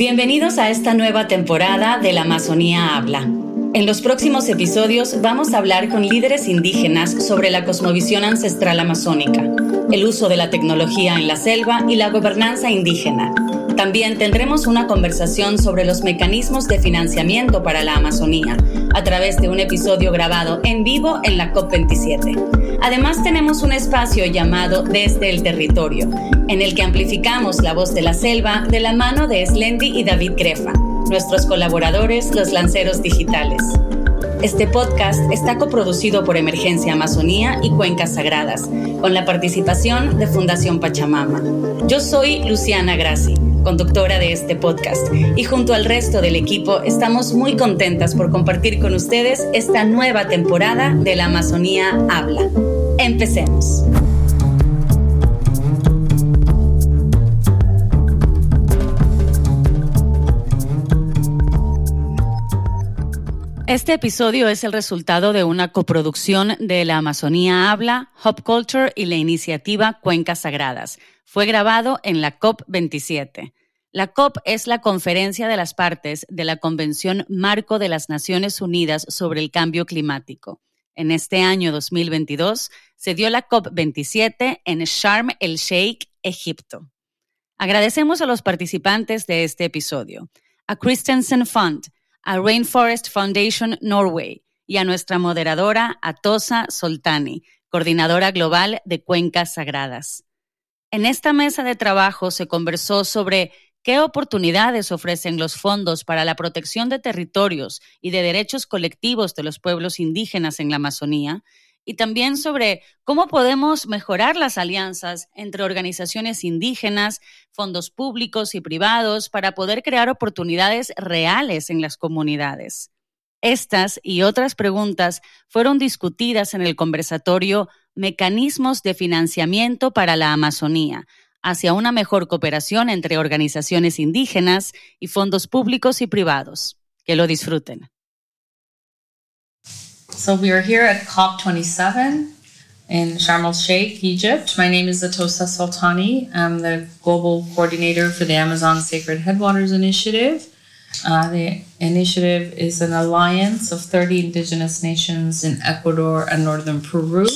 Bienvenidos a esta nueva temporada de La Amazonía Habla. En los próximos episodios vamos a hablar con líderes indígenas sobre la cosmovisión ancestral amazónica, el uso de la tecnología en la selva y la gobernanza indígena. También tendremos una conversación sobre los mecanismos de financiamiento para la Amazonía, a través de un episodio grabado en vivo en la COP27. Además tenemos un espacio llamado Desde el Territorio, en el que amplificamos la voz de la selva de la mano de Slendy y David Grefa, nuestros colaboradores, los lanceros digitales. Este podcast está coproducido por Emergencia Amazonía y Cuencas Sagradas, con la participación de Fundación Pachamama. Yo soy Luciana Grassi, conductora de este podcast, y junto al resto del equipo estamos muy contentas por compartir con ustedes esta nueva temporada de la Amazonía Habla. Empecemos. Este episodio es el resultado de una coproducción de La Amazonía Habla, Hop Culture y la iniciativa Cuencas Sagradas. Fue grabado en la COP27. La COP es la conferencia de las partes de la Convención Marco de las Naciones Unidas sobre el Cambio Climático. En este año 2022 se dio la COP27 en Sharm el Sheikh, Egipto. Agradecemos a los participantes de este episodio, a Christensen Fund, a Rainforest Foundation Norway y a nuestra moderadora Atosa Soltani, coordinadora global de Cuencas Sagradas. En esta mesa de trabajo se conversó sobre qué oportunidades ofrecen los fondos para la protección de territorios y de derechos colectivos de los pueblos indígenas en la Amazonía y también sobre cómo podemos mejorar las alianzas entre organizaciones indígenas, fondos públicos y privados para poder crear oportunidades reales en las comunidades. Estas y otras preguntas fueron discutidas en el conversatorio Mecanismos de Financiamiento para la Amazonía, hacia una mejor cooperación entre organizaciones indígenas y fondos públicos y privados. Que lo disfruten. So we are here at COP27 in Sharm el Sheikh, Egypt. My name is Atosa Sultani. I'm the global coordinator for the Amazon Sacred Headwaters Initiative. Uh, the initiative is an alliance of 30 indigenous nations in Ecuador and northern Peru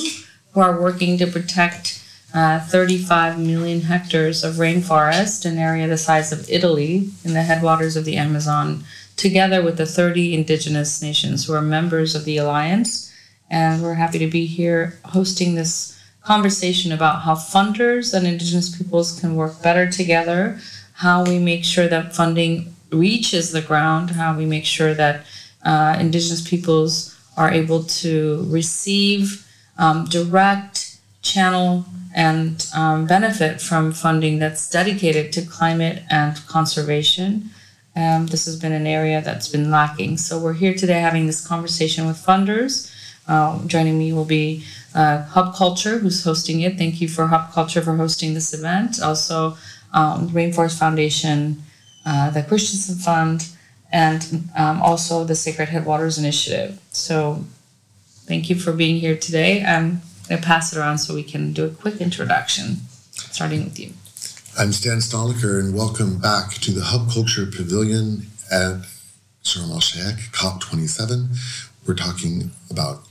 who are working to protect uh, 35 million hectares of rainforest, an area the size of Italy, in the headwaters of the Amazon together with the 30 indigenous nations who are members of the alliance. And we're happy to be here hosting this conversation about how funders and indigenous peoples can work better together, how we make sure that funding reaches the ground, how we make sure that uh, indigenous peoples are able to receive um, direct channel and um, benefit from funding that's dedicated to climate and conservation. Um, this has been an area that's been lacking. So we're here today having this conversation with funders. Uh, joining me will be uh, Hub Culture, who's hosting it. Thank you for Hub Culture for hosting this event. Also, um, Rainforest Foundation, uh, the Christensen Fund, and um, also the Sacred Headwaters Initiative. So, thank you for being here today. I'm going to pass it around so we can do a quick introduction, starting with you. I'm Stan Stalnaker, and welcome back to the Hub Culture Pavilion at Sharm el Sheikh COP27. We're talking about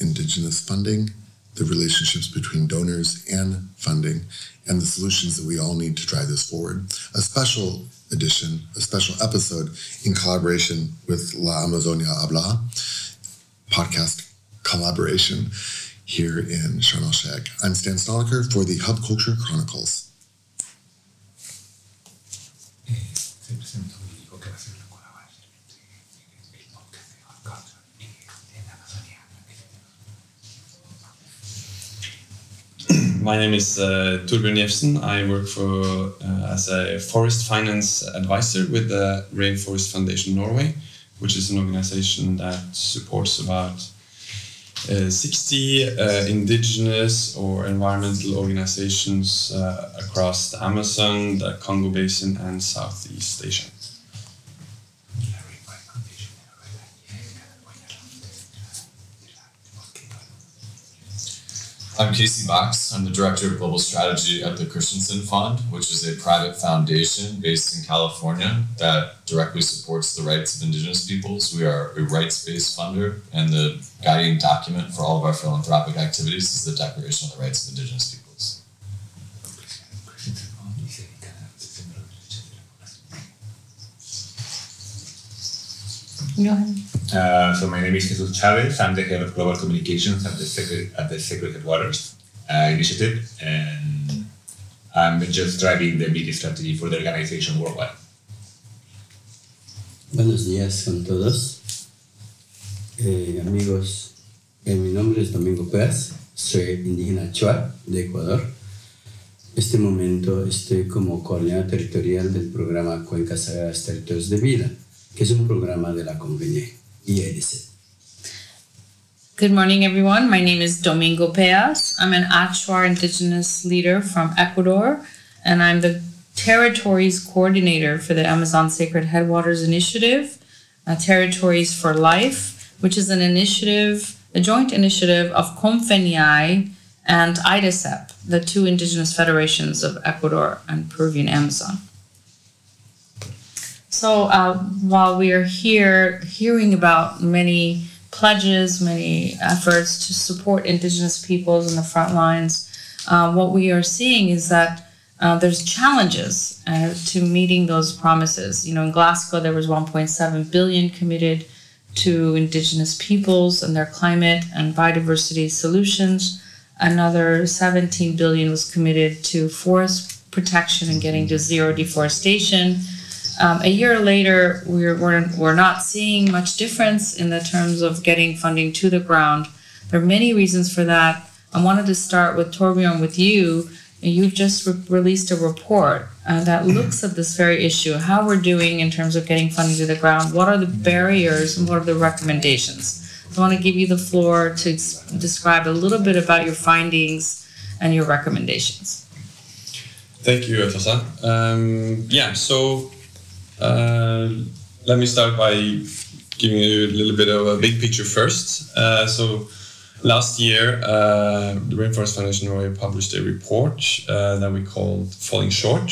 Indigenous funding, the relationships between donors and funding, and the solutions that we all need to drive this forward. A special edition, a special episode in collaboration with La Amazonia Habla podcast collaboration here in Sharm el Sheikh. I'm Stan Stalnaker for the Hub Culture Chronicles. My name is uh, Torbjörn. I work for uh, as a forest finance advisor with the Rainforest Foundation Norway, which is an organization that supports about 60 uh, indigenous or environmental organizations uh, across the Amazon, the Congo Basin, and Southeast Asia. I'm Casey Box. I'm the Director of Global Strategy at the Christensen Fund, which is a private foundation based in California that directly supports the rights of Indigenous peoples. We are a rights based funder, and the guiding document for all of our philanthropic activities is the Declaration of the Rights of Indigenous Peoples. Ahead. Uh, so my name is Jesus Chavez. I'm the head of global communications at the Sacred, at the Sacred Headwaters uh, Initiative, and I'm just driving the media strategy for the organization worldwide. Buenos días con todos. Eh, amigos, eh, mi nombre es Domingo Pérez, soy indígena Chua de Ecuador. este momento estoy como coordinador territorial del programa Cuencas Sagradas Territorios de Vida, que es un programa de la Convenie y EDC. Good morning, everyone. My name is Domingo Peas. I'm an Achuar indigenous leader from Ecuador, and I'm the territories coordinator for the Amazon Sacred Headwaters Initiative, uh, Territories for Life, which is an initiative, a joint initiative of CONFENIAE and AIDESEP, the two indigenous federations of Ecuador and Peruvian Amazon. So uh, while we are here hearing about many pledges, many efforts to support indigenous peoples in the front lines, uh, what we are seeing is that uh, there's challenges uh, to meeting those promises. You know, in Glasgow, there was 1.7 billion committed to indigenous peoples and their climate and biodiversity solutions. Another 17 billion was committed to forest protection and getting to zero deforestation. Um, a year later, we're, we're, we're not seeing much difference in the terms of getting funding to the ground. There are many reasons for that. I wanted to start with Torbjorn, with you. You've just re- released a report uh, that looks at this very issue, how we're doing in terms of getting funding to the ground, what are the barriers, and what are the recommendations. I want to give you the floor to s- describe a little bit about your findings and your recommendations. Thank you, Atosa. Um, yeah, so uh, let me start by giving you a little bit of a big picture first. Uh, so last year, uh, the Rainforest Foundation Norway published a report uh, that we called Falling Short,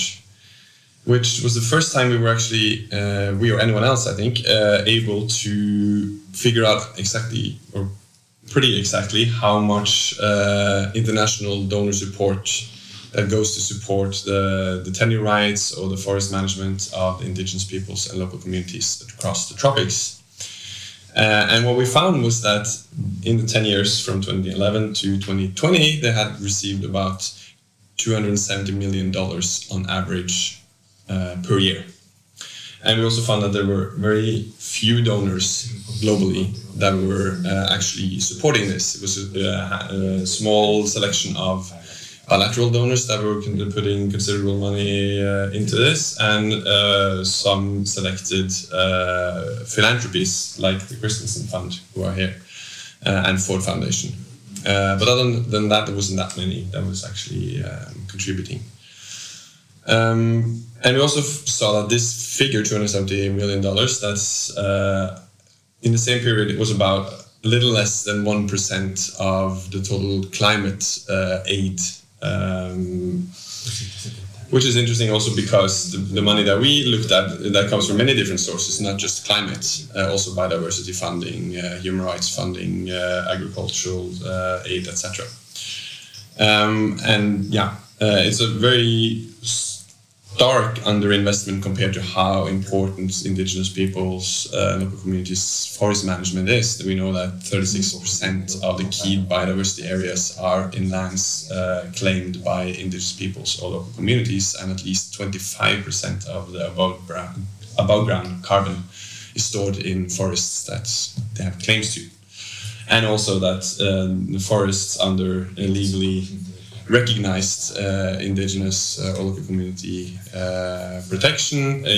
which was the first time we were actually, uh, we or anyone else, I think, uh, able to figure out exactly or pretty exactly how much international donor support that goes to support the, the tenure rights or the forest management of indigenous peoples and local communities across the tropics. Uh, and what we found was that in the 10 years from 2011 to 2020, they had received about $270 million on average uh, per year. And we also found that there were very few donors globally that were uh, actually supporting this. It was a, a small selection of bilateral donors that were putting considerable money uh, into this, and uh, some selected uh, philanthropies like the Christensen Fund, who are here, uh, and Ford Foundation. Uh, but other than that, there wasn't that many that was actually um, contributing. Um, and we also saw that this figure, $270 million, that's uh, in the same period, it was about a little less than 1% of the total climate uh, aid. Um, which is interesting also because the, the money that we looked at that comes from many different sources, not just climate, uh, also biodiversity funding, uh, human rights funding, uh, agricultural uh, aid, etc. Um, and yeah, uh, it's a very stark underinvestment compared to how important indigenous peoples uh, and local communities forest management is. We know that 36% of the key biodiversity areas are in lands uh, claimed by indigenous peoples or local communities, and at least 25% of the above ground, above ground carbon is stored in forests that they have claims to. And also that uh, the forests under legally recognized uh, indigenous uh, local community uh, protection uh,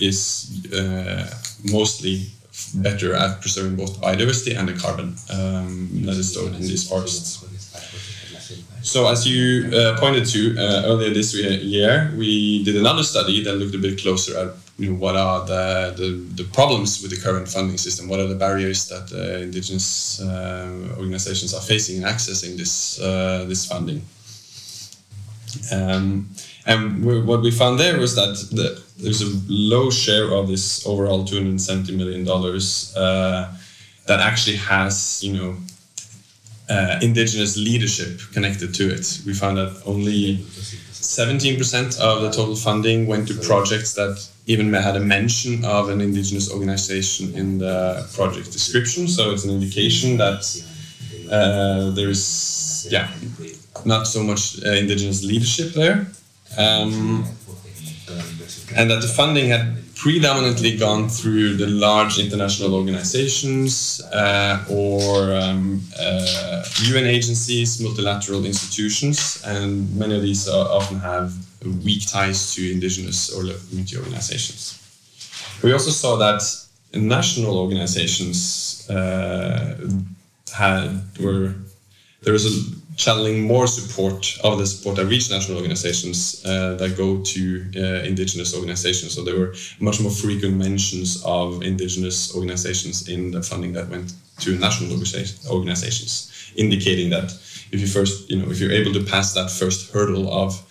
is uh, mostly better at preserving both biodiversity and the carbon um, that is stored in these forests. So, as you uh, pointed to earlier this year, we did another study that looked a bit closer at you know, what are the, the, the problems with the current funding system? What are the barriers that uh, indigenous uh, organizations are facing in accessing this uh, this funding? Um, and we, what we found there was that the, there's a low share of this overall 270 million dollars uh, that actually has you know uh, indigenous leadership connected to it. We found that only 17% of the total funding went to projects that even had a mention of an indigenous organization in the project description. So it's an indication that uh, there is, yeah, not so much uh, indigenous leadership there. Um, and that the funding had predominantly gone through the large international organizations uh, or um, uh, UN agencies, multilateral institutions, and many of these often have weak ties to indigenous or local community organizations. We also saw that national organizations uh, had were there was a channeling more support of the support that reach national organizations uh, that go to uh, indigenous organizations. So there were much more frequent mentions of indigenous organizations in the funding that went to national organizations, indicating that if you first, you know, if you're able to pass that first hurdle of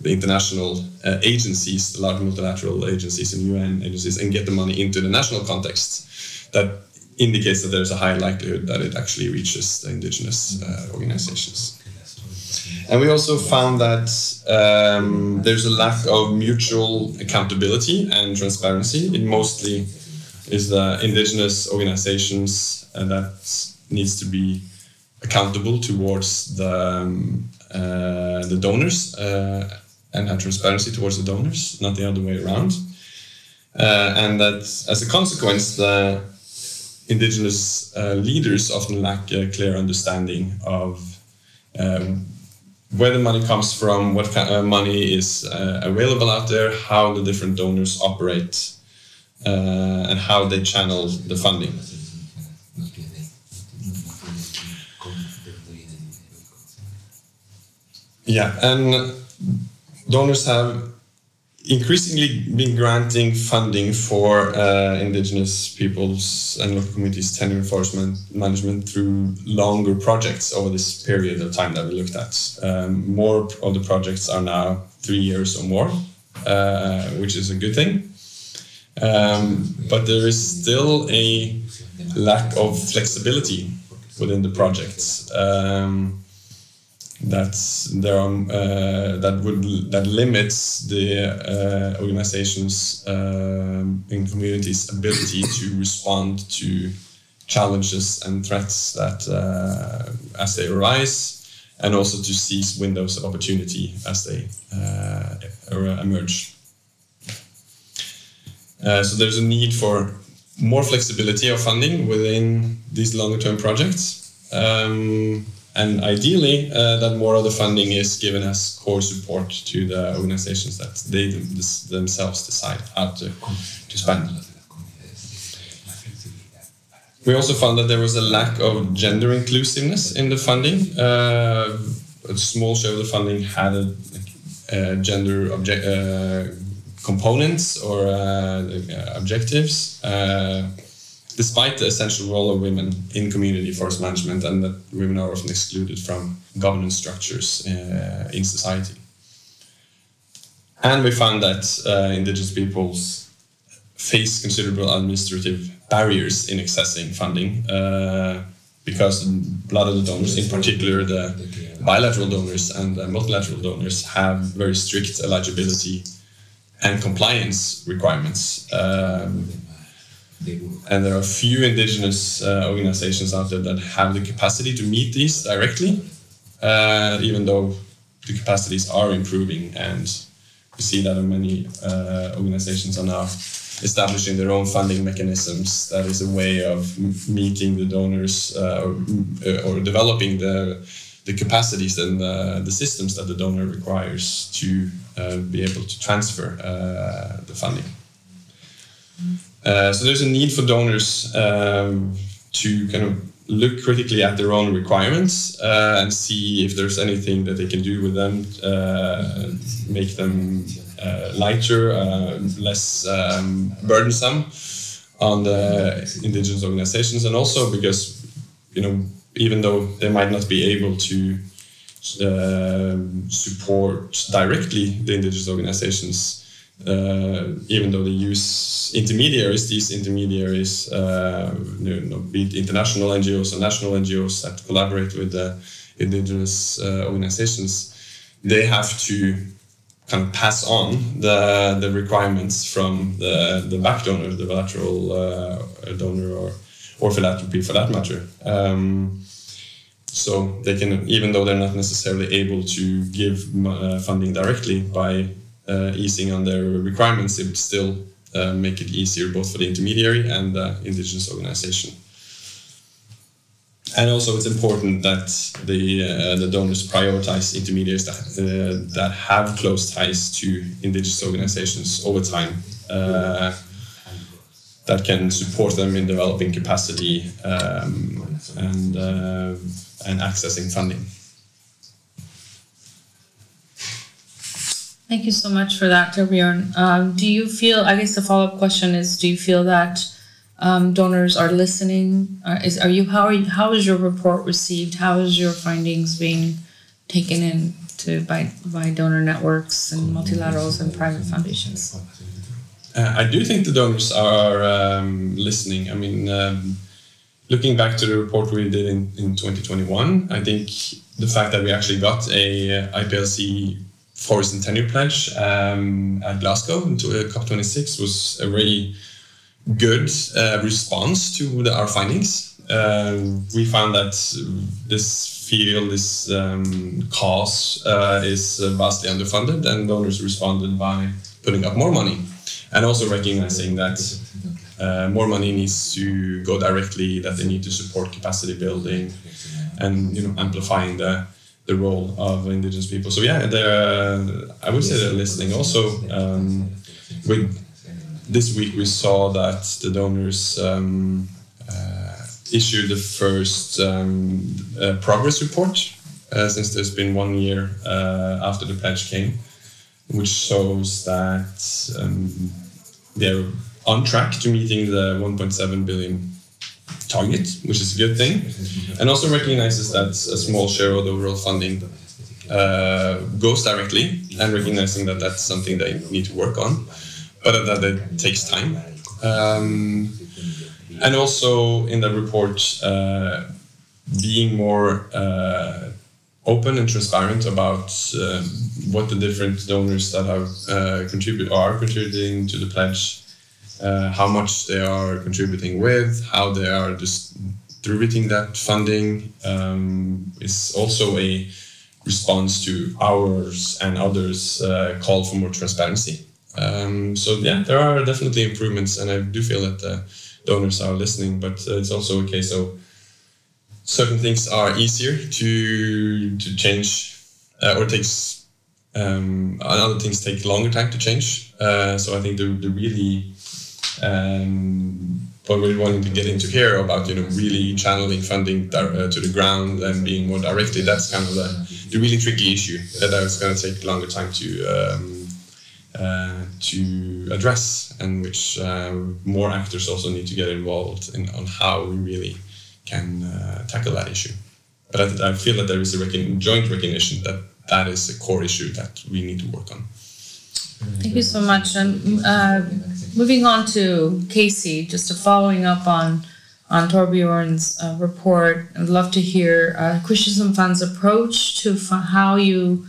the international uh, agencies, the large multilateral agencies and UN agencies, and get the money into the national context, that indicates that there's a high likelihood that it actually reaches the indigenous uh, organizations. And we also found that um, there's a lack of mutual accountability and transparency. It mostly is the indigenous organizations uh, that needs to be accountable towards the um, uh, the donors uh, and have transparency towards the donors, not the other way around. Uh, and that as a consequence, the indigenous uh, leaders often lack a clear understanding of um, where the money comes from, what kind of money is uh, available out there, how the different donors operate, uh, and how they channel the funding. Yeah, and donors have increasingly been granting funding for uh, indigenous peoples and local communities tenure enforcement management through longer projects over this period of time that we looked at. Um, more of the projects are now three years or more, uh, which is a good thing. Um, but there is still a lack of flexibility within the projects. Um, that there are uh, that would that limits the uh, organizations uh, in communities' ability to respond to challenges and threats that uh, as they arise, and also to seize windows of opportunity as they uh, emerge. Uh, so there's a need for more flexibility of funding within these longer-term projects. Um, and ideally uh, that more of the funding is given as core support to the organizations that they themselves decide how to, to spend. We also found that there was a lack of gender inclusiveness in the funding. Uh, a small share of the funding had a, a gender object, uh, components or uh, objectives uh, despite the essential role of women in community forest management and that women are often excluded from governance structures uh, in society. And we found that uh, indigenous peoples face considerable administrative barriers in accessing funding uh, because a lot of the donors, in particular the bilateral donors and the multilateral donors, have very strict eligibility and compliance requirements. Um, and there are few indigenous uh, organizations out there that have the capacity to meet these directly, uh, even though the capacities are improving. And we see that many uh, organizations are now establishing their own funding mechanisms. That is a way of meeting the donors uh, or, uh, or, developing the, the capacities and the, the systems that the donor requires to uh, be able to transfer the funding. Uh, so there's a need for donors um, to kind of look critically at their own requirements uh, and see if there's anything that they can do with them, uh, make them uh, lighter, uh, less um, burdensome on the indigenous organizations, and also because you know even though they might not be able to support directly the indigenous organizations, uh, even though they use intermediaries, these intermediaries, uh, you know, be it international NGOs or national NGOs that collaborate with the indigenous uh, organizations, they have to kind of pass on the, the requirements from the, the back donor, the bilateral uh, donor, or, or philanthropy for that matter. Um, so they can, even though they're not necessarily able to give uh, funding directly by uh, easing on their requirements, it would still uh, make it easier both for the intermediary and the indigenous organization. And also, it's important that the uh, the donors prioritize intermediaries that uh, that have close ties to indigenous organizations over time, uh, that can support them in developing capacity um, and and accessing funding. Thank you so much for that, Torbjorn. Um, do you feel, I guess the follow up question is, do you feel that um, donors are listening? Uh, is, are you, how, are you, how is your report received? How is your findings being taken in to, by, by donor networks and multilaterals and private foundations? Uh, I do think the donors are um, listening. I mean, um, looking back to the report we did in, in 2021, I think the fact that we actually got a uh, IPLC forest and tenure pledge um, at Glasgow into uh, COP26 was a really good uh, response to the, our findings. Uh, we found that this field, this um, cause, uh, is vastly underfunded, and donors responded by putting up more money, and also recognizing that uh, more money needs to go directly, that they need to support capacity building, and you know amplifying the the role of indigenous people. So yeah, they're, I would say they're listening. Also, um, with this week we saw that the donors um, uh, issued the first um, uh, progress report uh, since there's been one year uh, after the pledge came, which shows that um, they're on track to meeting the 1.7 billion target, which is a good thing, and also recognizes that a small share of the overall funding uh, goes directly, and recognizing that that's something they need to work on, but that it takes time. Um, and also in the report, uh, being more uh, open and transparent about um, what the different donors that have uh, contribute are contributing to the pledge uh, how much they are contributing with, how they are distributing that funding um, is also a response to ours and others' uh, call for more transparency. Um, so yeah, there are definitely improvements, and I do feel that the donors are listening. But uh, it's also a case of certain things are easier to to change, uh, or takes um, other things take longer time to change. Uh, so I think the the really um, what we're wanting to get into here about you know really channeling funding uh, to the ground and being more directed that's kind of the, the really tricky issue that it's going to take longer time to um, uh, to address and which um, more actors also need to get involved in on how we really can uh, tackle that issue but I, I, feel that there is a recon- joint recognition that that is a core issue that we need to work on Thank you so much. And uh, moving on to Casey, just a following up on on Torbjorn's uh, report, I'd love to hear uh, Christensen Fund's approach to how you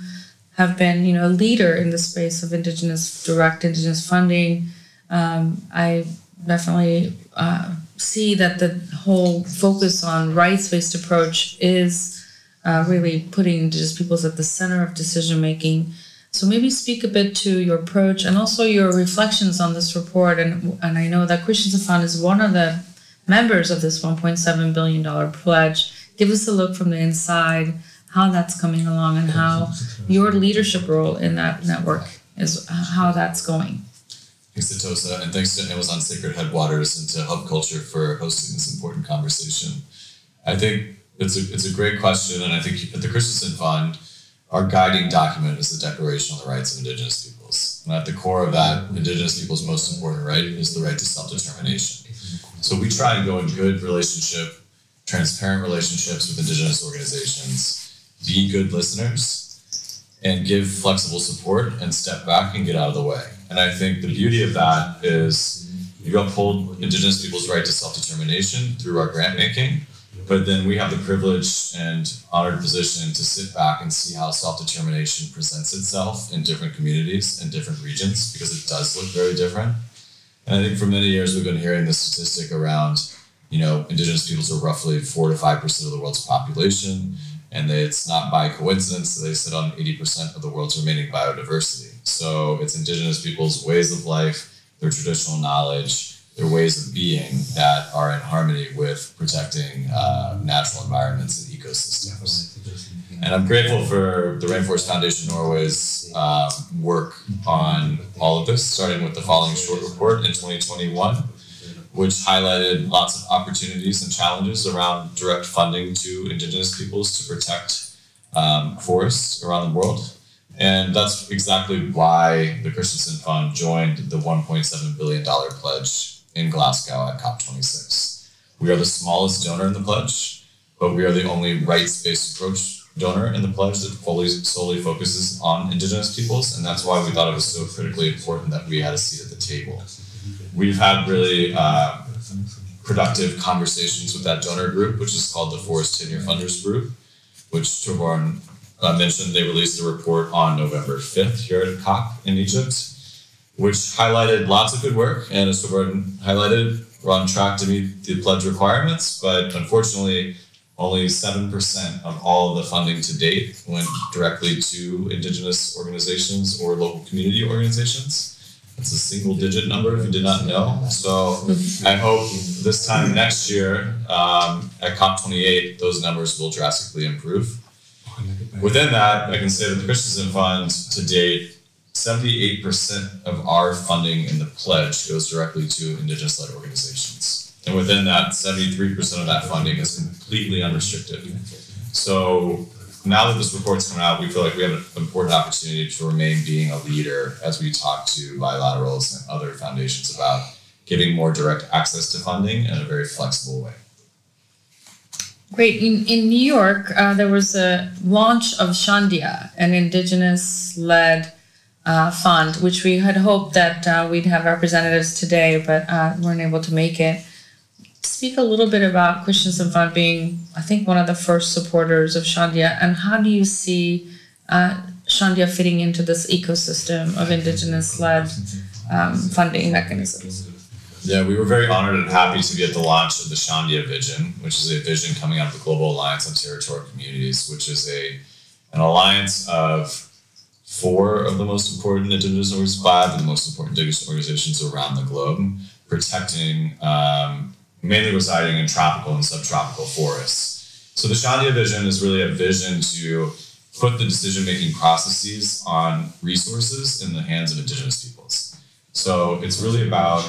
have been, you know, a leader in the space of indigenous direct indigenous funding. Um, I definitely uh, see that the whole focus on rights-based approach is uh, really putting indigenous peoples at the center of decision making. So maybe speak a bit to your approach and also your reflections on this report. And and I know that Christensen Fund is one of the members of this 1.7 billion dollar pledge. Give us a look from the inside how that's coming along and how your leadership role in that network is how that's going. Thanks to Tosa and thanks to Amazon Sacred Headwaters and to Hub Culture for hosting this important conversation. I think it's a it's a great question, and I think at the Christensen Fund our guiding document is the Declaration on the Rights of Indigenous Peoples. And at the core of that, Indigenous people's most important right is the right to self determination. So we try and go in good relationship, transparent relationships with Indigenous organizations, be good listeners, and give flexible support and step back and get out of the way. And I think the beauty of that is you uphold Indigenous people's right to self determination through our grant making but then we have the privilege and honored position to sit back and see how self determination presents itself in different communities and different regions because it does look very different. And I think for many years we've been hearing the statistic around, you know, indigenous peoples are roughly four to five percent of the world's population, and it's not by coincidence that they sit on eighty percent of the world's remaining biodiversity. So it's indigenous people's ways of life, their traditional knowledge, their ways of being that are in harmony with protecting uh, natural environments and ecosystems. And I'm grateful for the Rainforest Foundation Norway's um, work on all of this, starting with the Falling Short report in 2021, which highlighted lots of opportunities and challenges around direct funding to Indigenous peoples to protect um, forests around the world. And that's exactly why the Christensen Fund joined the $1.7 billion pledge in Glasgow at COP26. We are the smallest donor in the pledge, but we are the only rights-based approach donor in the pledge that fully solely focuses on Indigenous peoples, and that's why we thought it was so critically important that we had a seat at the table. We've had really uh, productive conversations with that donor group, which is called the Forest Tenure Funders Group, which Torbjorn uh, mentioned. They released a report on November 5th here at COP in Egypt which highlighted lots of good work. And as Torbjorn highlighted, we're on track to meet the pledge requirements, but unfortunately, only 7% of all of the funding to date went directly to Indigenous organizations or local community organizations. It's a single digit number if you did not know. So I hope this time next year um, at COP28, those numbers will drastically improve. Within that, I can say that the Christensen Fund to date 78% of our funding in the pledge goes directly to Indigenous led organizations. And within that, 73% of that funding is completely unrestricted. So now that this report's coming out, we feel like we have an important opportunity to remain being a leader as we talk to bilaterals and other foundations about giving more direct access to funding in a very flexible way. Great. In, in New York, uh, there was a launch of Shandia, an indigenous led uh, fund, which we had hoped that uh, we'd have representatives today, but uh, weren't able to make it. Speak a little bit about Christensen Fund being, I think, one of the first supporters of Shandia, and how do you see uh, Shandia fitting into this ecosystem of Indigenous-led um, funding mechanisms? Yeah, we were very honored and happy to be at the launch of the Shandia Vision, which is a vision coming out of the Global Alliance on Territorial Communities, which is a an alliance of four of the most important indigenous organizations, five of the most important indigenous organizations around the globe, protecting um, mainly residing in tropical and subtropical forests. So the Shandia vision is really a vision to put the decision making processes on resources in the hands of indigenous peoples. So it's really about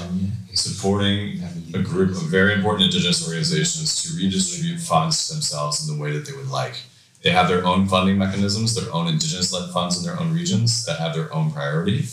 supporting a group of very important indigenous organizations to redistribute funds to themselves in the way that they would like. They have their own funding mechanisms, their own indigenous led funds in their own regions that have their own priority.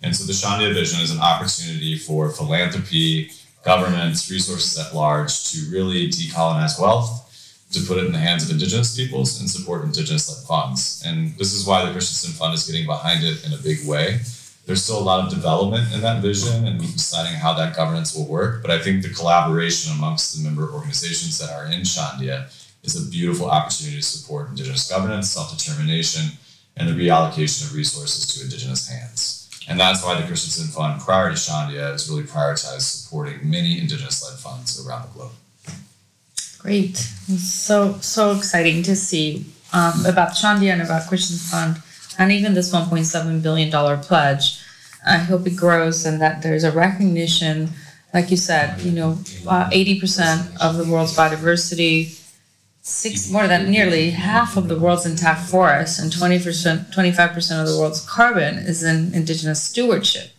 And so the Shandia Vision is an opportunity for philanthropy, governments, resources at large to really decolonize wealth, to put it in the hands of indigenous peoples and support indigenous led funds. And this is why the Christensen Fund is getting behind it in a big way. There's still a lot of development in that vision and deciding how that governance will work. But I think the collaboration amongst the member organizations that are in Shandia is a beautiful opportunity to support Indigenous governance, self determination, and the reallocation of resources to Indigenous hands. And that's why the Christensen Fund, prior to Shandia, has really prioritized supporting many Indigenous led funds around the globe. Great. So, so exciting to see um, about Shandia and about Christensen Fund and even this $1.7 billion pledge. I hope it grows and that there's a recognition, like you said, you know, uh, 80% of the world's biodiversity six more than nearly half of the world's intact forests and 20% 25% of the world's carbon is in indigenous stewardship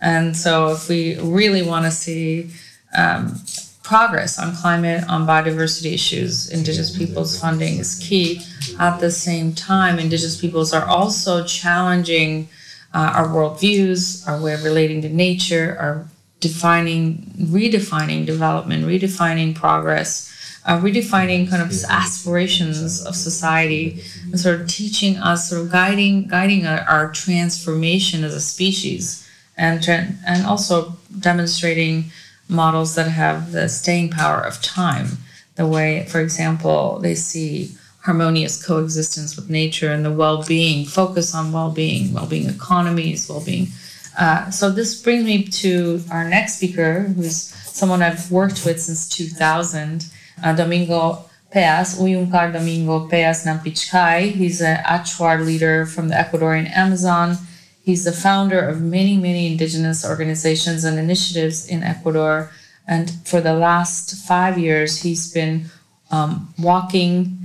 and so if we really want to see um, progress on climate, on biodiversity issues, Indigenous peoples funding is key. At the same time, Indigenous peoples are also challenging uh, our worldviews, our way of relating to nature, our defining, redefining development, redefining progress, uh, redefining kind of aspirations of society, and sort of teaching us, sort of guiding, guiding our, our transformation as a species, and and also demonstrating models that have the staying power of time. The way, for example, they see harmonious coexistence with nature and the well-being, focus on well-being, well-being economies, well-being. Uh, so this brings me to our next speaker, who's someone I've worked with since 2000, uh, Domingo Peas, Uyunkar Domingo Peas Nampichkai. He's an Achuar leader from the Ecuadorian Amazon. He's the founder of many, many indigenous organizations and initiatives in Ecuador. And for the last five years, he's been um, walking,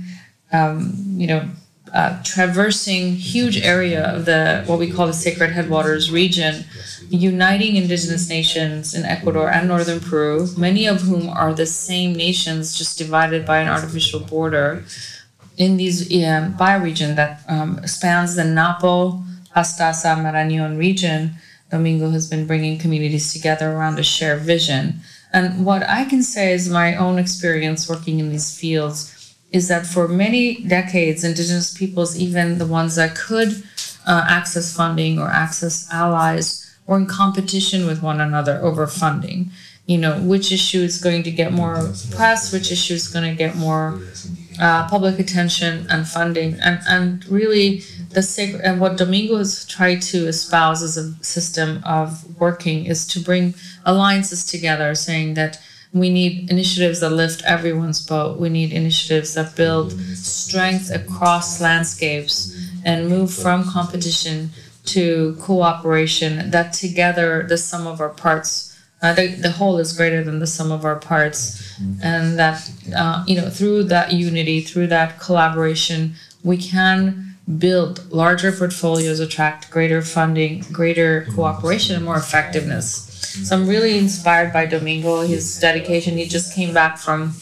um, you know, uh, traversing huge area of the what we call the Sacred Headwaters region, uniting indigenous nations in Ecuador and northern Peru, many of whom are the same nations, just divided by an artificial border, in these um, bioregion that um, spans the Napo, Pastaza, Marañón region. Domingo has been bringing communities together around a shared vision. And what I can say is my own experience working in these fields is that for many decades, indigenous peoples, even the ones that could uh, access funding or access allies, were in competition with one another over funding. You know, which issue is going to get more press, which issue is going to get more uh, public attention and funding, and and really the sacred and what Domingo has tried to espouse as a system of working is to bring alliances together, saying that we need initiatives that lift everyone's boat. We need initiatives that build strength across landscapes and move from competition to cooperation. That together, the sum of our parts, uh, the, the whole is greater than the sum of our parts. And that, uh, you know, through that unity, through that collaboration, we can build larger portfolios, attract greater funding, greater cooperation, and more effectiveness. So I'm really inspired by Domingo, his dedication. He just came back from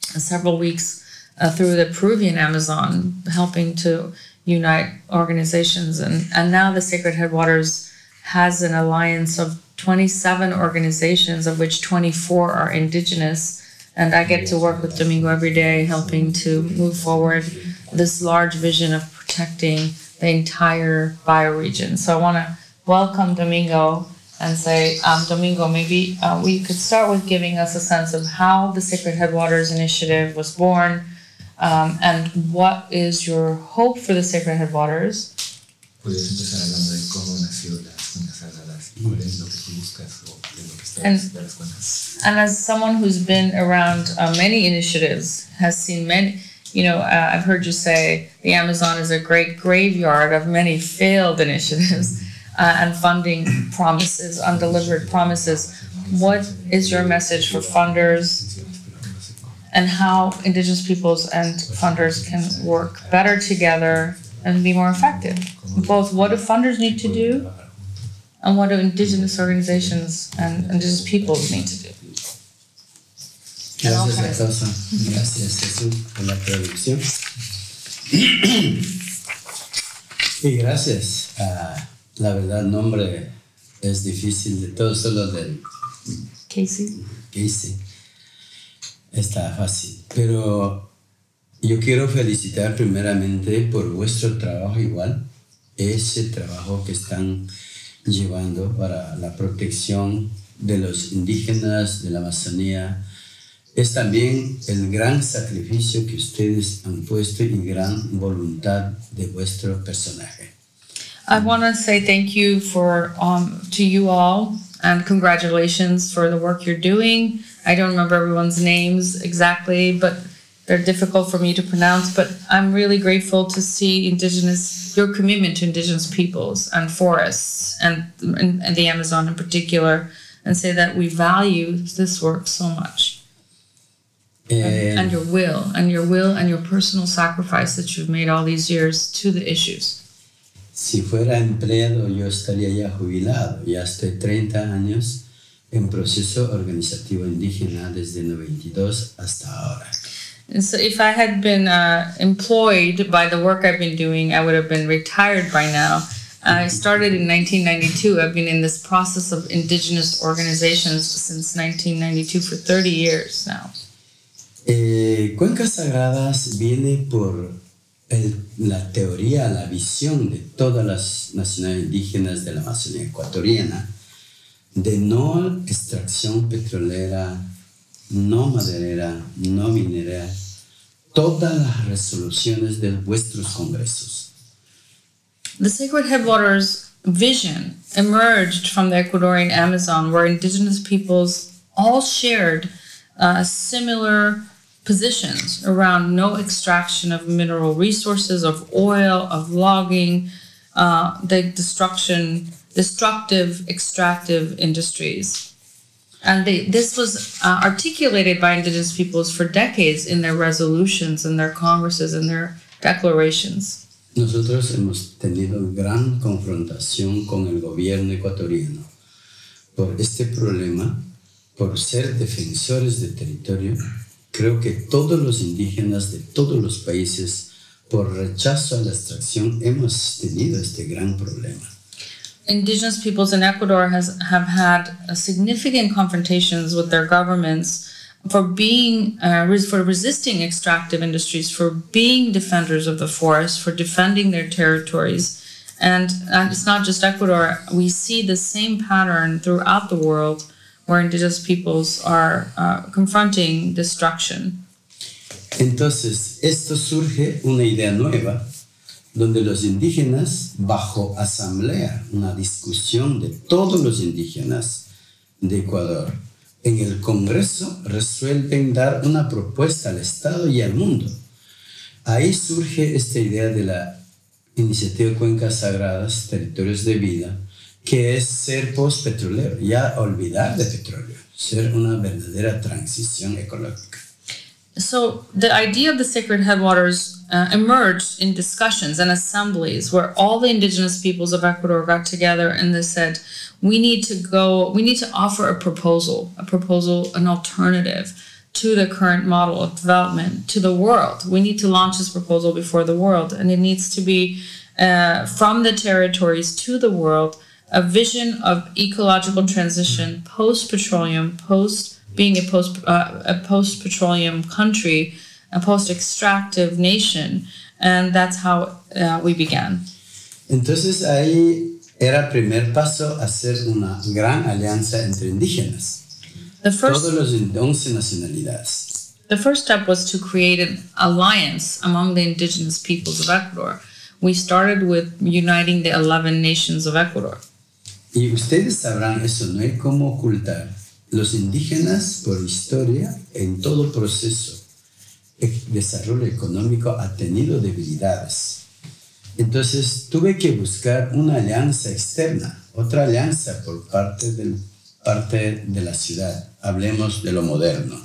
several weeks uh, through the Peruvian Amazon, helping to unite organizations. And, and now the Sacred Headwaters has an alliance of 27 organizations, of which 24 are indigenous. And I get to work with Domingo every day, helping to move forward this large vision of protecting the entire bioregion. So I want to welcome Domingo and say, um, Domingo, maybe uh, we could start with giving us a sense of how the Sacred Headwaters Initiative was born um, and what is your hope for the Sacred Headwaters. And, and as someone who's been around uh, many initiatives, has seen many, you know, uh, I've heard you say the Amazon is a great graveyard of many failed initiatives uh, and funding promises, undelivered promises. What is your message for funders and how Indigenous peoples and funders can work better together and be more effective? Both what do funders need to do and what do Indigenous organizations and Indigenous peoples need to do? Gracias, Atosa. Gracias, Jesús, por la producción. y gracias La verdad, nombre es difícil de todo, solo del Casey. Casey. Está fácil. Pero yo quiero felicitar primeramente por vuestro trabajo igual, ese trabajo que están llevando para la protección de los indígenas de la Amazonía. Es también el gran sacrificio que ustedes han puesto y gran voluntad de vuestro personaje. I want to say thank you for um, to you all and congratulations for the work you're doing. I don't remember everyone's names exactly, but they're difficult for me to pronounce. But I'm really grateful to see Indigenous your commitment to Indigenous peoples and forests and, and, and the Amazon in particular, and say that we value this work so much. And, and your will and your will and your personal sacrifice that you've made all these years to the issues. Si fuera empleado, yo estaría ya jubilado. Ya estoy 30 años en proceso organizativo indígena desde el 92 hasta ahora. And so, if I had been uh, employed by the work I've been doing, I would have been retired by now. I started in 1992. I've been in this process of indigenous organizations since 1992 for 30 years now. Eh, Cuencas Sagradas viene por el- la teoría, la visión de todas las nacionalidades indígenas de la Amazonía ecuatoriana de no extracción petrolera, no maderera, no minera, todas las resoluciones de vuestros congresos. The Sacred Headwaters vision emerged from the Ecuadorian Amazon, where indigenous peoples all shared uh, similar positions around no extraction of mineral resources, of oil, of logging, uh, the destruction, destructive extractive industries. And they, this was uh, articulated by indigenous peoples for decades in their resolutions, in their congresses, in their declarations. Nosotros hemos tenido gran confrontación con el gobierno ecuatoriano por este problema, por ser defensores de territorio. Creo que todos los indígenas de todos los países, por rechazo a la extracción, hemos tenido este gran problema. indigenous peoples in Ecuador has have had uh, significant confrontations with their governments for being uh, for resisting extractive industries, for being defenders of the forest, for defending their territories. And, and it's not just Ecuador. We see the same pattern throughout the world where indigenous peoples are uh, confronting destruction. Entonces, esto surge una idea nueva, donde los indígenas, bajo asamblea, una discusión de todos los indígenas de Ecuador, en el Congreso resuelven dar una propuesta al Estado y al mundo. Ahí surge esta idea de la iniciativa Cuencas Sagradas, Territorios de Vida, que es ser post-petrolero, ya olvidar de petróleo, ser una verdadera transición ecológica. So the idea of the sacred headwaters uh, emerged in discussions and assemblies where all the indigenous peoples of Ecuador got together and they said, we need to go, we need to offer a proposal, a proposal, an alternative to the current model of development to the world. We need to launch this proposal before the world, and it needs to be uh, from the territories to the world a vision of ecological transition post petroleum, post being a post uh, a post petroleum country, a post extractive nation, and that's how uh, we began. Entonces ahí era primer paso hacer una gran alianza entre indígenas, The first todos los in- 11 nacionalidades. the first step was to create an alliance among the indigenous peoples of Ecuador. We started with uniting the 11 nations of Ecuador. Y ustedes sabrán eso, no hay cómo ocultar. Los indígenas, por historia, en todo proceso de desarrollo económico, ha tenido debilidades. Entonces tuve que buscar una alianza externa, otra alianza por parte, del, parte de la ciudad. Hablemos de lo moderno.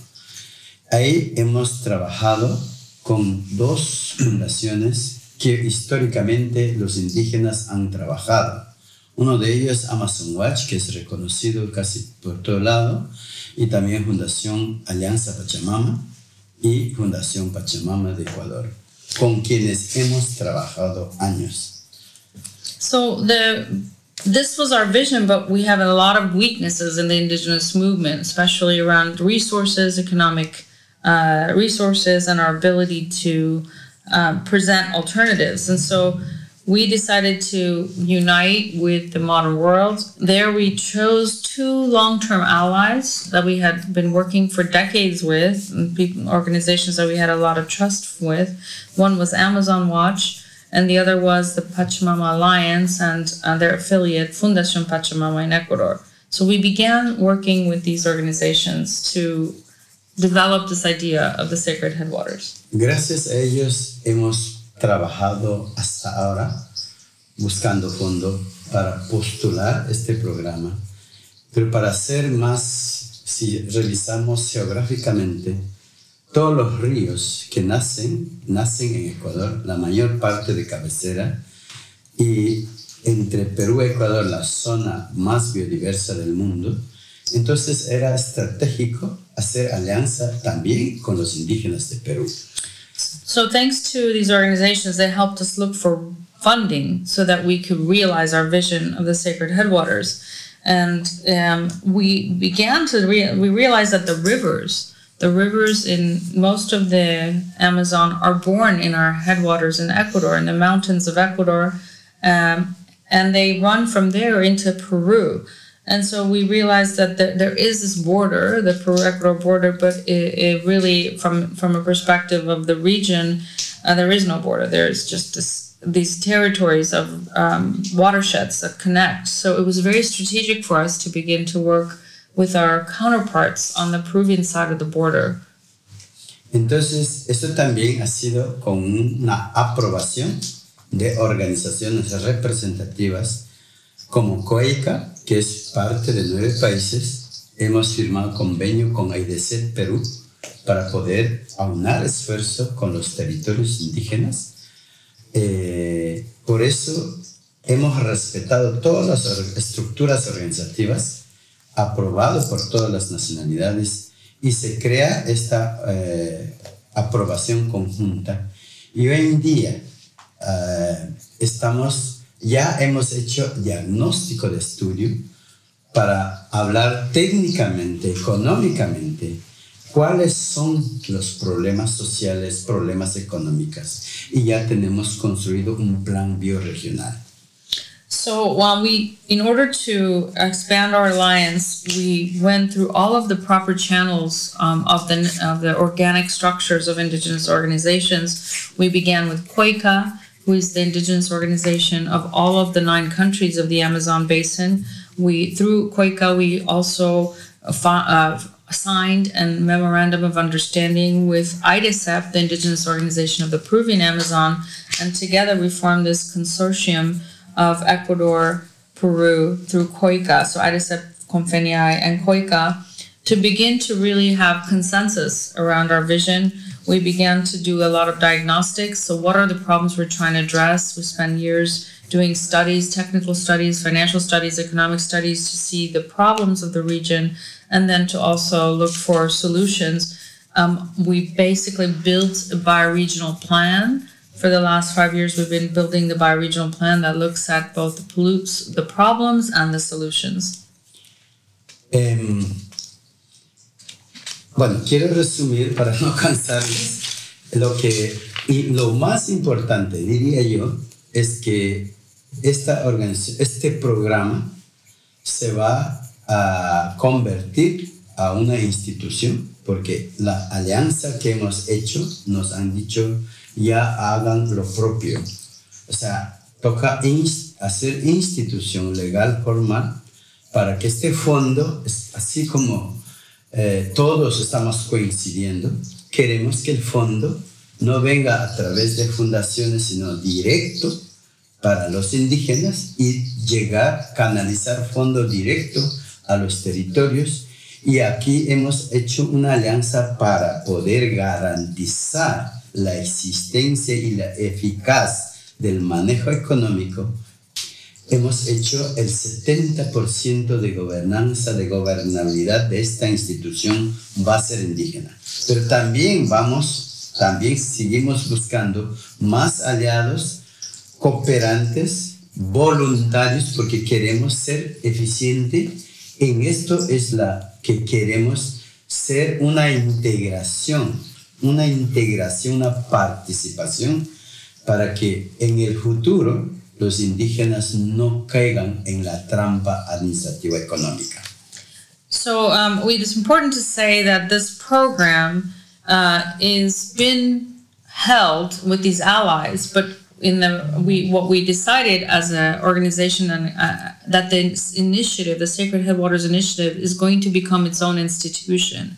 Ahí hemos trabajado con dos fundaciones que históricamente los indígenas han trabajado. Uno de ellos es Amazon Watch, que es reconocido casi por todo lado, y también Fundación Alianza Pachamama y Fundación Pachamama de Ecuador, con quienes hemos trabajado años. So the this was our vision, but we have a lot of weaknesses in the indigenous movement, especially around resources, economic uh, resources, and our ability to uh, present alternatives. And so we decided to unite with the modern world. There we chose two long-term allies that we had been working for decades with, and people, organizations that we had a lot of trust with. One was Amazon Watch, and the other was the Pachamama Alliance and uh, their affiliate Fundación Pachamama in Ecuador. So we began working with these organizations to develop this idea of the sacred headwaters. Gracias a ellos hemos trabajado hasta ahora buscando fondo para postular este programa, pero para ser más, si revisamos geográficamente, todos los ríos que nacen, nacen en Ecuador, la mayor parte de cabecera, y entre Perú y Ecuador, la zona más biodiversa del mundo, Entonces era estratégico hacer alianza también con los indígenas de Perú. So thanks to these organizations, they helped us look for funding so that we could realize our vision of the sacred headwaters. And um, we began to we realized that the rivers, the rivers in most of the Amazon, are born in our headwaters in Ecuador, in the mountains of Ecuador, um, and they run from there into Peru. And so we realized that there, there is this border, the Peru-Ecuador border, but it, it really, from from a perspective of the region, uh, there is no border. There's just this, these territories of um, watersheds that connect. So it was very strategic for us to begin to work with our counterparts on the Peruvian side of the border. Entonces, esto también ha sido con una aprobación de organizaciones representativas como COICA, que es parte de nueve países. Hemos firmado convenio con AIDC Perú para poder aunar esfuerzos con los territorios indígenas. Eh, por eso hemos respetado todas las estructuras organizativas, aprobado por todas las nacionalidades y se crea esta eh, aprobación conjunta. Y hoy en día eh, estamos, ya hemos hecho diagnóstico de estudio para hablar técnicamente, económicamente, cuáles son los problemas sociales, problemas económicos. Y ya tenemos construido un plan bioregional. So while we, in order to expand our alliance, we went through all of the proper channels um, of the of the organic structures of indigenous organizations. We began with COICA, who is the indigenous organization of all of the nine countries of the Amazon basin. We through COICA we also uh, signed a memorandum of understanding with AIDESEP, the indigenous organization of the Peruvian Amazon, and together we formed this consortium of Ecuador, Peru through COICA, so AIDESEP, CONFENIAE, and COICA, to begin to really have consensus around our vision. We began to do a lot of diagnostics. So, what are the problems we're trying to address? We spend years doing studies, technical studies, financial studies, economic studies to see the problems of the region and then to also look for solutions. Um, we basically built a bioregional plan for the last five years, we've been building the bioregional plan that looks at both the pollutes, the problems and the solutions. Em, bueno, quiero resumir para no cansarles lo que y lo más importante diría yo es que esta organización, este programa se va a convertir a una institución porque la alianza que hemos hecho nos han dicho ya hagan lo propio. O sea, toca hacer institución legal formal para que este fondo, así como eh, todos estamos coincidiendo, queremos que el fondo no venga a través de fundaciones, sino directo para los indígenas y llegar, canalizar fondo directo a los territorios. Y aquí hemos hecho una alianza para poder garantizar la existencia y la eficaz del manejo económico hemos hecho el 70% de gobernanza, de gobernabilidad de esta institución va a ser indígena. Pero también vamos, también seguimos buscando más aliados, cooperantes, voluntarios, porque queremos ser eficientes. En esto es la que queremos ser una integración, una integración, una participación para que en el futuro los indígenas no caigan en la trampa administrativa económica. So um, it's important to say that this program uh, is been held with these allies, but in the we what we decided as an organization and uh, that the initiative, the Sacred Headwaters Initiative, is going to become its own institution.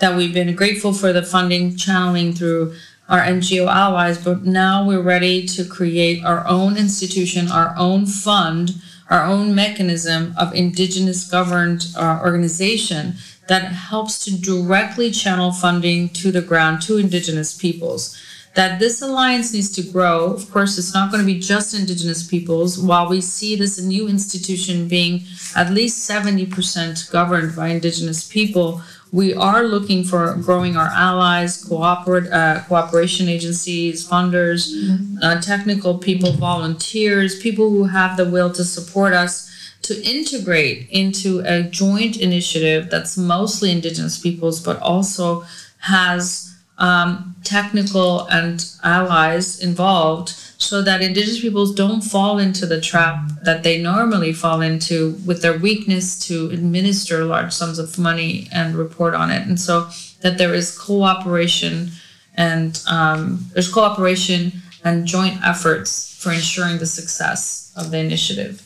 That we've been grateful for the funding channeling through our NGO allies, but now we're ready to create our own institution, our own fund, our own mechanism of indigenous governed uh, organization that helps to directly channel funding to the ground to indigenous peoples. that this alliance needs to grow. Of course, it's not going to be just Indigenous peoples. While we see this new institution being at least 70% governed by Indigenous people, we are looking for growing our allies, cooperate, uh, cooperation agencies, funders, uh, technical people, volunteers, people who have the will to support us to integrate into a joint initiative that's mostly Indigenous peoples, but also has um, technical and allies involved so that indigenous peoples don't fall into the trap that they normally fall into with their weakness to administer large sums of money and report on it and so that there is cooperation and um, there's cooperation and joint efforts for ensuring the success of the initiative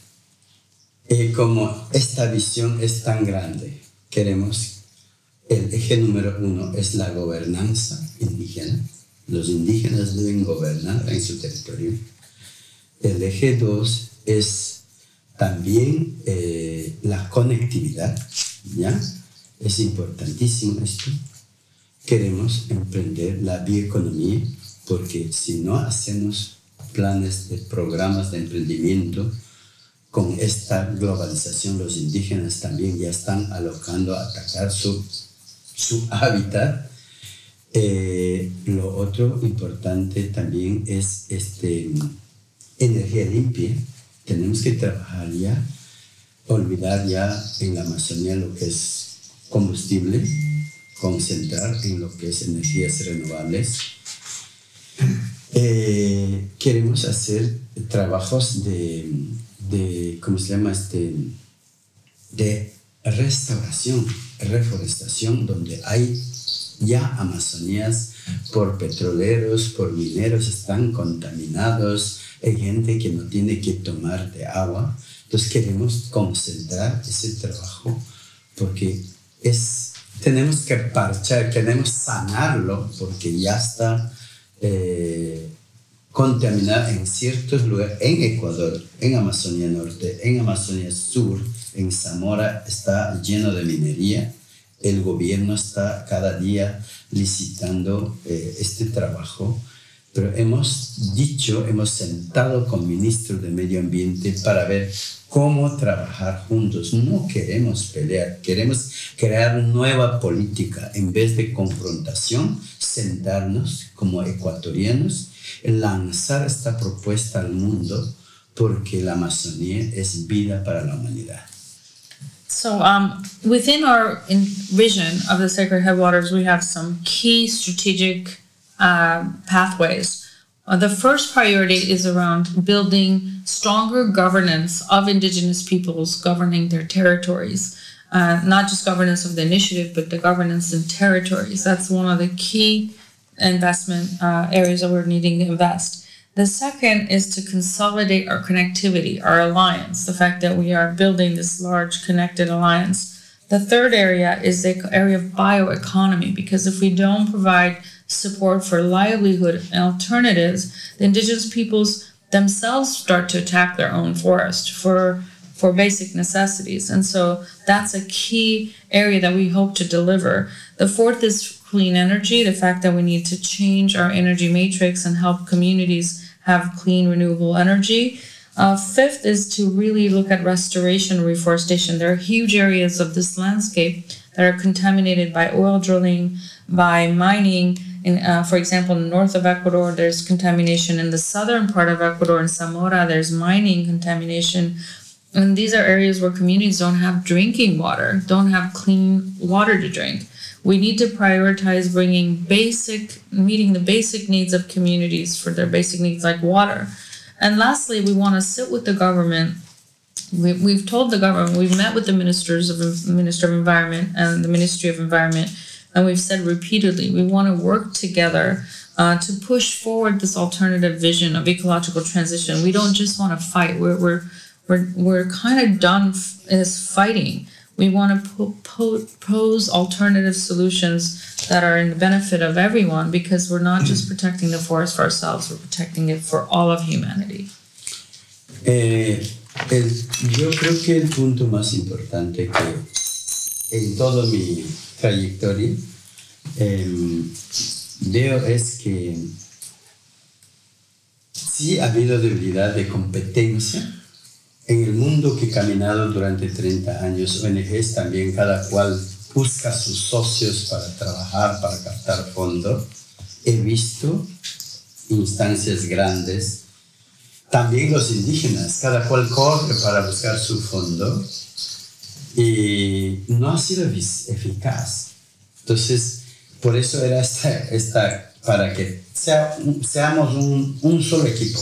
Y como esta visión es tan grande, queremos el eje número uno es la gobernanza indígena. Los indígenas deben gobernar en su territorio. El eje dos es también eh, la conectividad, ¿ya? Es importantísimo esto. Queremos emprender la bioeconomía porque si no hacemos planes de programas de emprendimiento, con esta globalización los indígenas también ya están alocando a atacar su su hábitat. Eh, lo otro importante también es este, energía limpia. Tenemos que trabajar ya, olvidar ya en la Amazonía lo que es combustible, concentrar en lo que es energías renovables. Eh, queremos hacer trabajos de, de, ¿cómo se llama? Este, de restauración, reforestación, donde hay ya Amazonías por petroleros, por mineros, están contaminados, hay gente que no tiene que tomar de agua. Entonces queremos concentrar ese trabajo porque es, tenemos que parchar, queremos sanarlo porque ya está eh, contaminado en ciertos lugares, en Ecuador, en Amazonía Norte, en Amazonía Sur, en Zamora está lleno de minería. El gobierno está cada día licitando eh, este trabajo, pero hemos dicho, hemos sentado con ministros de Medio Ambiente para ver cómo trabajar juntos. No queremos pelear, queremos crear nueva política. En vez de confrontación, sentarnos como ecuatorianos, lanzar esta propuesta al mundo porque la Amazonía es vida para la humanidad. So, um, within our in vision of the sacred headwaters, we have some key strategic uh, pathways. Uh, the first priority is around building stronger governance of Indigenous peoples governing their territories. Uh, not just governance of the initiative, but the governance in territories. That's one of the key investment uh, areas that we're needing to invest. The second is to consolidate our connectivity, our alliance, the fact that we are building this large connected alliance. The third area is the area of bioeconomy, because if we don't provide support for livelihood and alternatives, the indigenous peoples themselves start to attack their own forest for for basic necessities. And so that's a key area that we hope to deliver. The fourth is clean energy, the fact that we need to change our energy matrix and help communities have clean, renewable energy. Uh, fifth is to really look at restoration, reforestation. There are huge areas of this landscape that are contaminated by oil drilling, by mining. In, uh, for example, in the north of Ecuador, there's contamination. In the southern part of Ecuador, in Zamora, there's mining contamination. And these are areas where communities don't have drinking water, don't have clean water to drink. We need to prioritize bringing basic, meeting the basic needs of communities for their basic needs like water. And lastly, we want to sit with the government. We, we've told the government, we've met with the ministers of Minister of Environment and the Ministry of Environment, and we've said repeatedly we want to work together uh, to push forward this alternative vision of ecological transition. We don't just want to fight. We're we're we're, we're kind of done f- as fighting. We want to po- po- pose alternative solutions that are in the benefit of everyone because we're not just protecting the forest for ourselves, we're protecting it for all of humanity. Eh, el, yo creo que el punto más importante que en toda mi trayectoria eh, veo es que sí ha habido debilidad de competencia. En el mundo que he caminado durante 30 años, ONGs también cada cual busca sus socios para trabajar, para captar fondos. He visto instancias grandes, también los indígenas, cada cual corre para buscar su fondo y no ha sido eficaz. Entonces, por eso era esta, esta para que sea, seamos un, un, solo equipo.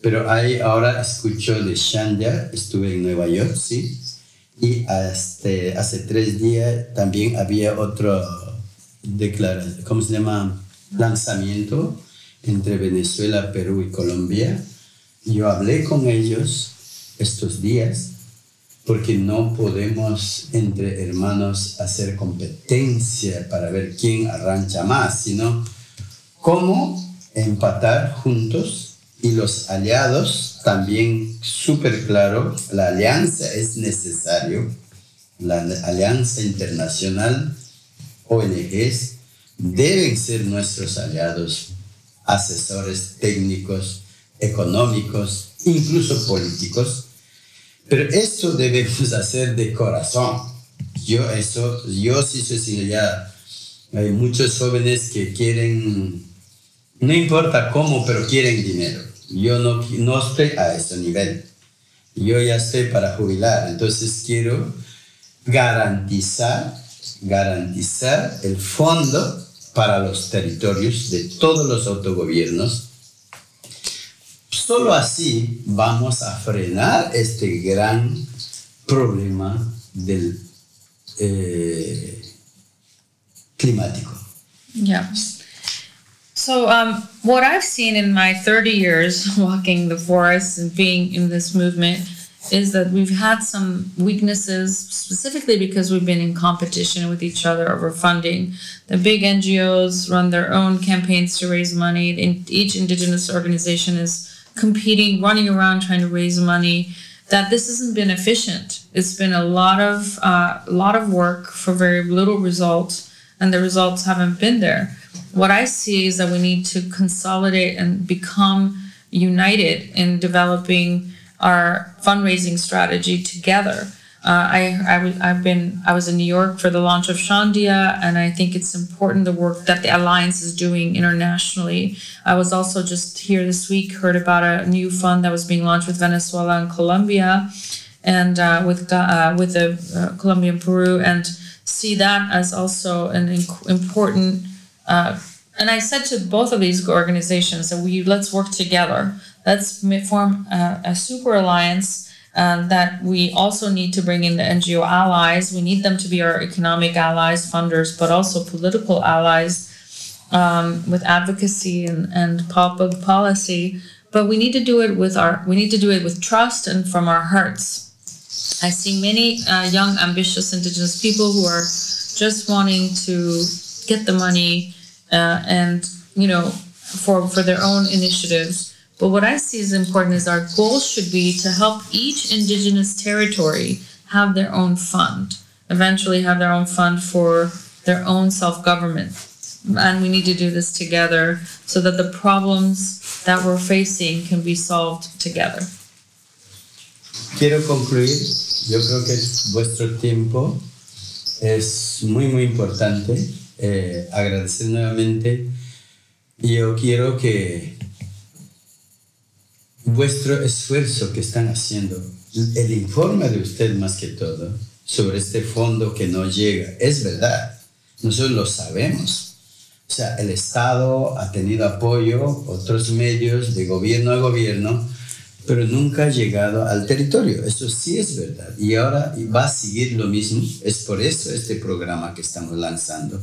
Pero ahí ahora escucho de Shanja, estuve en Nueva York, sí, y hasta, hace tres días también había otro declaración, ¿cómo se llama? Lanzamiento entre Venezuela, Perú y Colombia. Yo hablé con ellos estos días porque no podemos entre hermanos hacer competencia para ver quién arranca más, sino cómo empatar juntos y los aliados también súper claro, la alianza es necesario, la alianza internacional, ONGs, deben ser nuestros aliados, asesores técnicos, económicos, incluso políticos, pero esto debemos hacer de corazón. Yo, eso, yo sí soy ya. Hay muchos jóvenes que quieren, no importa cómo, pero quieren dinero. Yo no, no estoy a ese nivel. Yo ya estoy para jubilar. Entonces quiero garantizar, garantizar el fondo para los territorios de todos los autogobiernos Solo así vamos a frenar este gran problema del eh, climático. Yeah. So, um, what I've seen in my 30 years walking the forests and being in this movement is that we've had some weaknesses, specifically because we've been in competition with each other over funding. The big NGOs run their own campaigns to raise money. Each indigenous organization is competing, running around trying to raise money, that this hasn't been efficient. It's been a lot of uh, a lot of work for very little result, and the results haven't been there. What I see is that we need to consolidate and become united in developing our fundraising strategy together uh, I, I, have been I was in New York for the launch of Shandia, and I think it's important the work that the alliance is doing internationally. I was also just here this week heard about a new fund that was being launched with Venezuela and Colombia, and uh, with uh, with the uh, Colombia and Peru, and see that as also an inc- important. Uh, and I said to both of these organizations that we let's work together. Let's form a, a super alliance um, that we also need to bring in the NGO allies. We need them to be our economic allies, funders, but also political allies um, with advocacy and, and public policy. But we need to do it with our we need to do it with trust and from our hearts. I see many uh, young, ambitious Indigenous people who are just wanting to get the money uh, and you know for for their own initiatives but what I see as important is our goal should be to help each indigenous territory have their own fund, eventually have their own fund for their own self government. And we need to do this together so that the problems that we're facing can be solved together. Quiero concluir. Yo creo que vuestro tiempo es muy, muy importante. Eh, agradecer nuevamente. Yo quiero que vuestro esfuerzo que están haciendo, el informe de usted más que todo sobre este fondo que no llega, es verdad, nosotros lo sabemos. O sea, el Estado ha tenido apoyo, otros medios de gobierno a gobierno, pero nunca ha llegado al territorio. Eso sí es verdad. Y ahora va a seguir lo mismo. Es por eso este programa que estamos lanzando.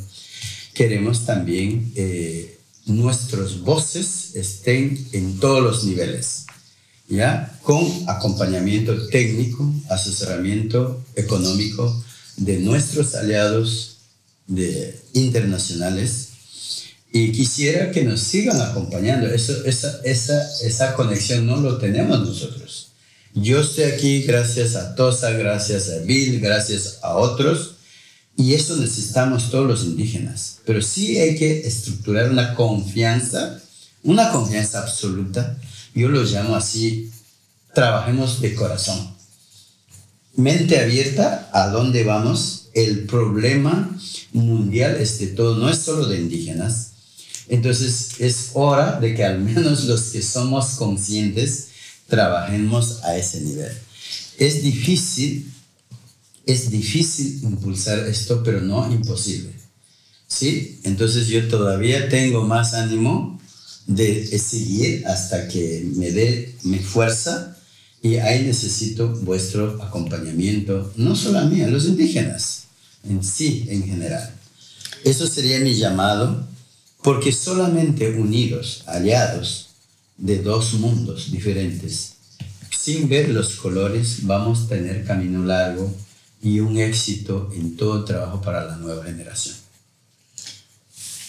Queremos también eh, nuestros voces estén en todos los niveles ¿ya? Con acompañamiento técnico, asesoramiento económico de nuestros aliados de, internacionales y quisiera que nos sigan acompañando. Eso, esa, esa, esa conexión no lo tenemos nosotros. Yo estoy aquí gracias a Tosa, gracias a Bill, gracias a otros, y eso necesitamos todos los indígenas. Pero sí hay que estructurar una confianza, una confianza absoluta yo lo llamo así, trabajemos de corazón. Mente abierta a dónde vamos. El problema mundial es de todo, no es solo de indígenas. Entonces es hora de que al menos los que somos conscientes trabajemos a ese nivel. Es difícil, es difícil impulsar esto, pero no imposible. ¿Sí? Entonces yo todavía tengo más ánimo de seguir hasta que me dé mi fuerza y ahí necesito vuestro acompañamiento, no solo a a los indígenas, en sí, en general. Eso sería mi llamado, porque solamente unidos, aliados de dos mundos diferentes, sin ver los colores, vamos a tener camino largo y un éxito en todo trabajo para la nueva generación.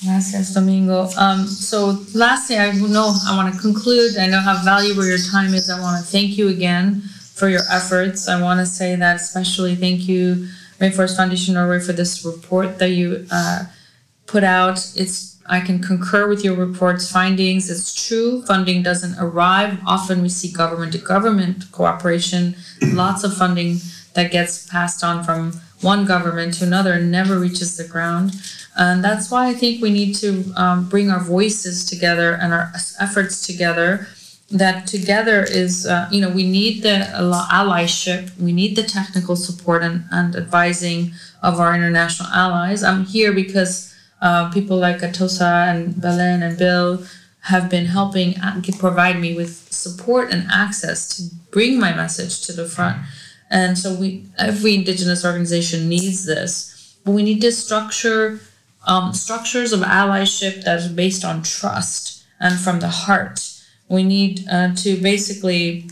Gracias, Domingo. Um, so, lastly, I know I want to conclude. I know how valuable your time is. I want to thank you again for your efforts. I want to say that especially thank you, Rainforest Foundation Norway, for this report that you uh, put out. It's I can concur with your report's findings. It's true, funding doesn't arrive. Often we see government to government cooperation, lots of funding that gets passed on from one government to another and never reaches the ground. And that's why I think we need to um, bring our voices together and our efforts together. That together is, uh, you know, we need the allyship, we need the technical support and, and advising of our international allies. I'm here because uh, people like Atosa and Belen and Bill have been helping provide me with support and access to bring my message to the front. And so we, every indigenous organization needs this, but we need to structure um, structures of allyship that is based on trust and from the heart. We need uh, to basically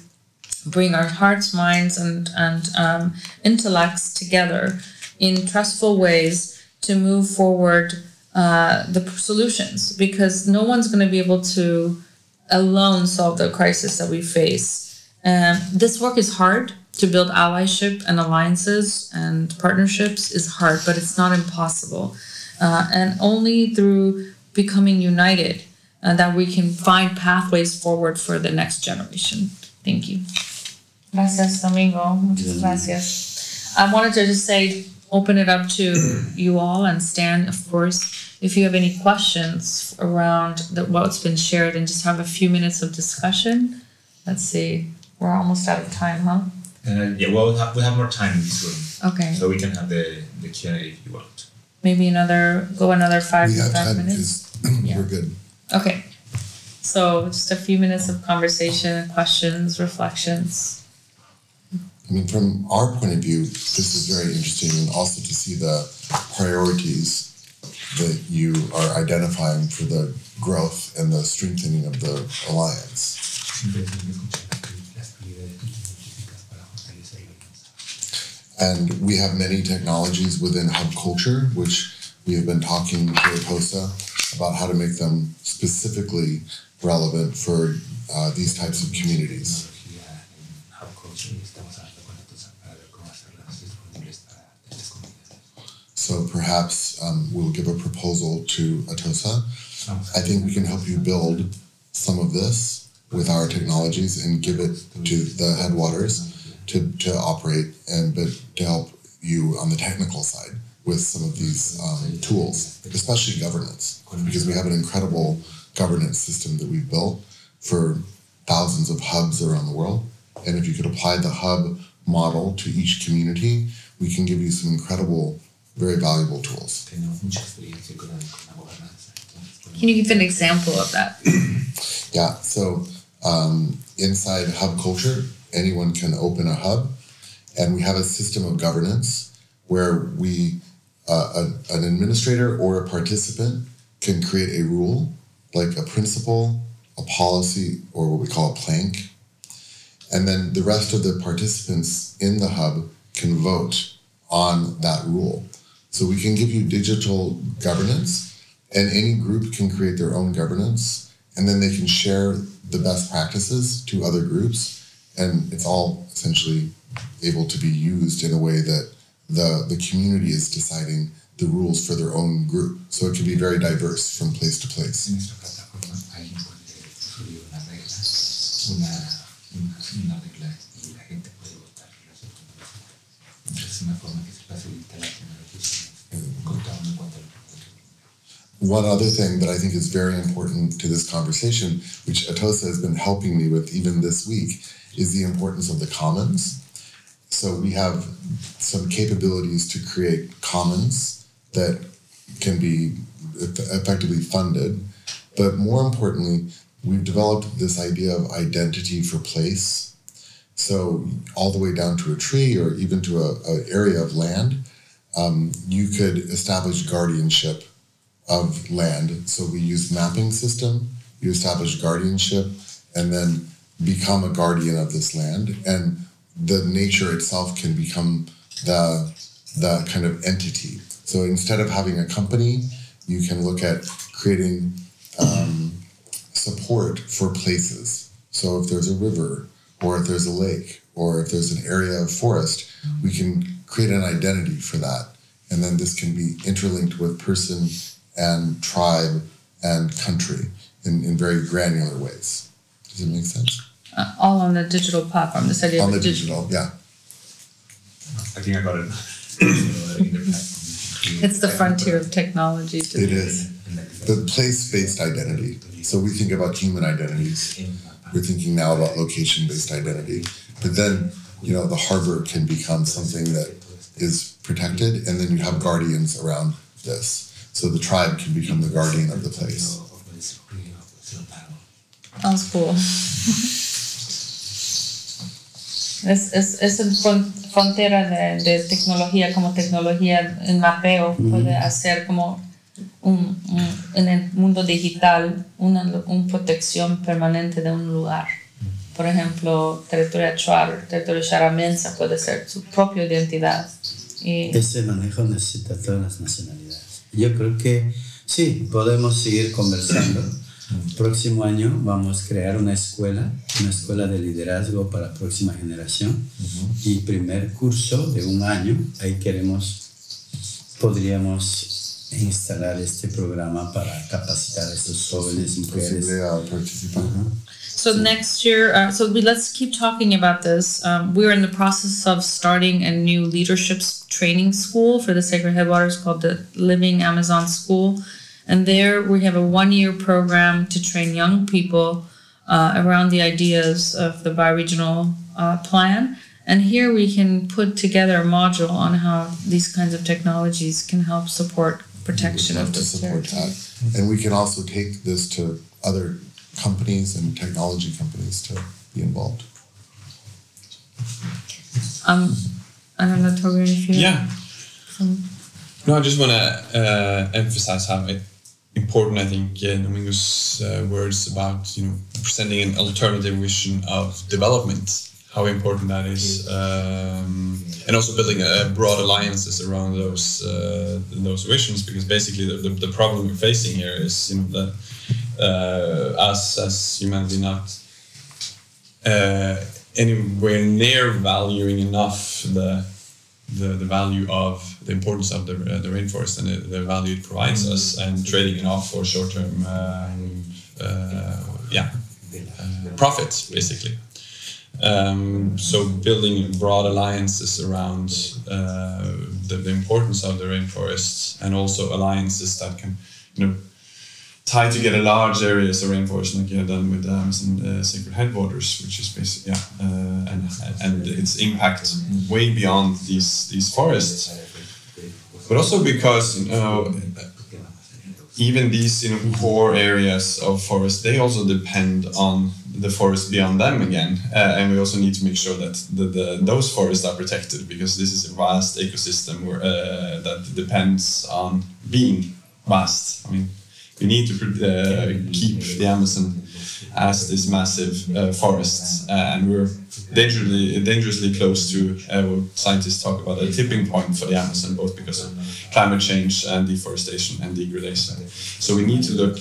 bring our hearts, minds, and and um, intellects together in trustful ways to move forward uh, the solutions because no one's going to be able to alone solve the crisis that we face. Um, this work is hard to build allyship and alliances and partnerships is hard, but it's not impossible uh, and only through becoming united uh, that we can find pathways forward for the next generation. Thank you. Gracias, Domingo. Muchas gracias. I wanted to just say, open it up to you all and Stan, of course, if you have any questions around the, what's been shared and just have a few minutes of discussion. Let's see, we're almost out of time, huh? Uh, yeah, well, we have, we have more time in this room. Okay. So we can have the, the Q&A if you want maybe another go another five We to have five time minutes. because Yeah. we're good. Okay. So just a few minutes of conversation, questions, reflections. I mean, from our point of view, this is very interesting, and also to see the priorities that you are identifying for the growth and the strengthening of the alliance. And we have many technologies within Hub Culture, which we have been talking to Atosa about how to make them specifically relevant for uh, these types of communities. So perhaps um, we'll give a proposal to Atosa. I think we can help you build some of this with our technologies and give it to the headwaters to, to operate and but to help you on the technical side with some of these um, tools, especially governance, because we have an incredible governance system that we've built for thousands of hubs around the world. And if you could apply the hub model to each community, we can give you some incredible, very valuable tools. Can you give an example of that? Yeah, so um, inside Hub Culture, anyone can open a hub, and we have a system of governance where we, uh, a, an administrator or a participant can create a rule, like a principle, a policy, or what we call a plank, and then the rest of the participants in the hub can vote on that rule. So we can give you digital governance, and any group can create their own governance, and then they can share the best practices to other groups and it's all essentially able to be used in a way that the the community is deciding the rules for their own group. So it can be very diverse from place to place. una, una regla y la gente puede votar. Es una forma que se facilita la tecnología. Contamos en cuanto a One other thing that I think is very important to this conversation, which Atosa has been helping me with even this week, is the importance of the commons. So we have some capabilities to create commons that can be effectively funded. But more importantly, we've developed this idea of identity for place. So all the way down to a tree or even to an area of land, um, you could establish guardianship of land. So we use mapping system, you establish guardianship, and then become a guardian of this land. And the nature itself can become the the kind of entity. So instead of having a company, you can look at creating um, support for places. So if there's a river, or if there's a lake, or if there's an area of forest, we can create an identity for that. And then this can be interlinked with person and tribe and country in, in very granular ways. Does it make sense? Uh, all on the digital platform. This idea On of the digital. digital, yeah. I think I got it. It's the frontier of technology. It is. The place-based identity. So we think about human identities. We're thinking now about location-based identity. But then, you know, the harbor can become something that is protected, and then you have guardians around this. So the tribe can become the guardian of the place. Sounds cool. Es, es, es fron- frontera de, de tecnología, como tecnología en mapeo puede hacer como un, un- en el mundo digital una, un protección permanente de un lugar. Por ejemplo, territorio Achuar, territorio Charamensa puede ser su propia identidad. Y Ese manejo necesita todas las nacionalidades. Yo creo que sí, podemos seguir conversando. Próximo año vamos a crear una escuela, una escuela de liderazgo para próxima generación. Y primer curso de un año, ahí queremos, podríamos instalar este programa para capacitar a estos jóvenes mujeres. Posible a participar. So next year, uh, so we, let's keep talking about this. Um, we're in the process of starting a new leadership training school for the Sacred Headwaters called the Living Amazon School, and there we have a one-year program to train young people uh, around the ideas of the bioregional uh, plan. And here we can put together a module on how these kinds of technologies can help support protection of this support territory. that. And we can also take this to other companies and technology companies to be involved. Um, I don't know, Torbjörn, if you Yeah. some No, I just want to uh, emphasize how it, important I think uh, Domingo's uh, words about you know presenting an alternative vision of development, how important that is, um, and also building a, broad alliances around those uh, those visions because basically the, the, the problem we're facing here is you know that us as humanity not uh, anywhere near valuing enough the the, the value of the importance of the, uh, the rainforest and the, the value it provides us and trading it off for short term uh, uh, yeah uh, profits basically. Um, so building broad alliances around uh, the, the importance of the rainforests and also alliances that can you know tie together large areas of rainforest like you have done with the Amazon uh, Sacred Headwaters, which is basically yeah, uh, and and its impact way beyond these these forests, but also because you know even these you know core areas of forest they also depend on the forest beyond them again. Uh, and we also need to make sure that the, the, those forests are protected because this is a vast ecosystem where, uh, that depends on being vast. I mean we need to uh, keep the Amazon as this massive uh, forest, uh, and we're dangerously dangerously close to uh, what scientists talk about a tipping point for the Amazon, both because of climate change and deforestation and degradation. So we need to look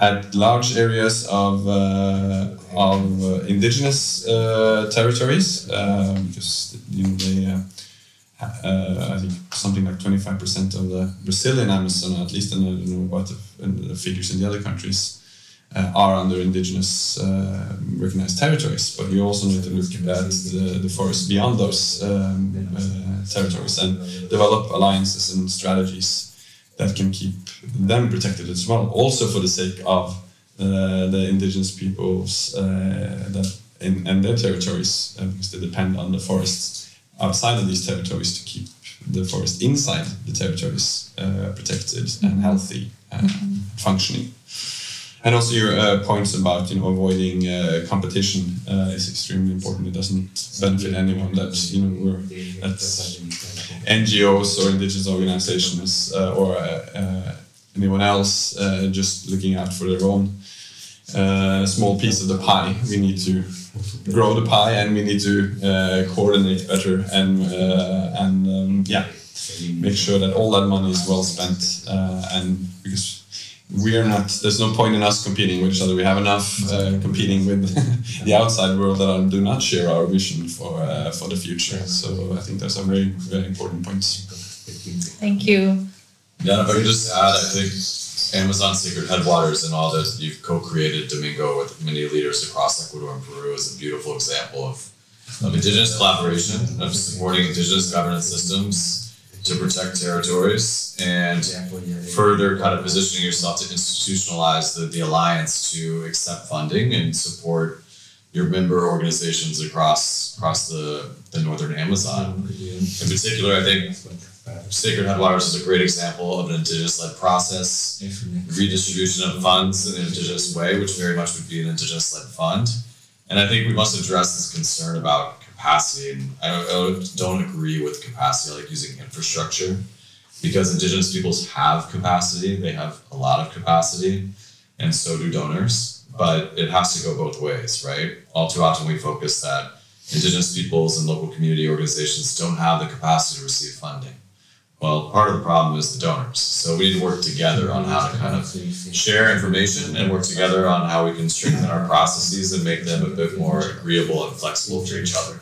at large areas of uh, of uh, indigenous territories because you know they. Uh, I think something like 25% of the Brazilian Amazon, at least, and I don't know what the, and the figures in the other countries, uh, are under indigenous uh, recognized territories, but you also need to look at the, the forest beyond those um, uh, territories and develop alliances and strategies that can keep them protected as well, also for the sake of uh, the indigenous peoples uh, that in, in their territories, because they depend on the forests outside of these territories to keep the forest inside the territories protected and healthy and functioning. And also your uh, points about you know avoiding uh, competition uh, is extremely important. It doesn't benefit anyone that you know we're that NGOs or indigenous organizations uh, or uh, uh, anyone else just looking out for their own small piece of the pie. We need to grow the pie and we need to coordinate better and and um, yeah make sure that all that money is well spent and because we are not there's no point in us competing with each other. We have enough uh, competing with the outside world that do not share our vision for uh, for the future. So i think those are very very important points thank you. Yeah if i could just add i think amazon sacred headwaters and all that you've co-created domingo with many leaders across ecuador and peru is a beautiful example of, of indigenous collaboration of supporting indigenous governance systems to protect territories and further kind of positioning yourself to institutionalize the, the alliance to accept funding and support your member organizations across across the, the northern Amazon. In particular, I think Uh, Sacred Headwaters is a great example of an indigenous-led process, redistribution of funds in an indigenous way, which very much would be an indigenous-led fund. And I think we must address this concern about capacity. And I don't, I don't agree with capacity, like using infrastructure, because Indigenous peoples have capacity. They have a lot of capacity, and so do donors. But it has to go both ways, right? All too often we focus that Indigenous peoples and local community organizations don't have the capacity to receive funding. Well, part of the problem is the donors. So we need to work together on how to kind of share information and work together on how we can strengthen our processes and make them a bit more agreeable and flexible for each other.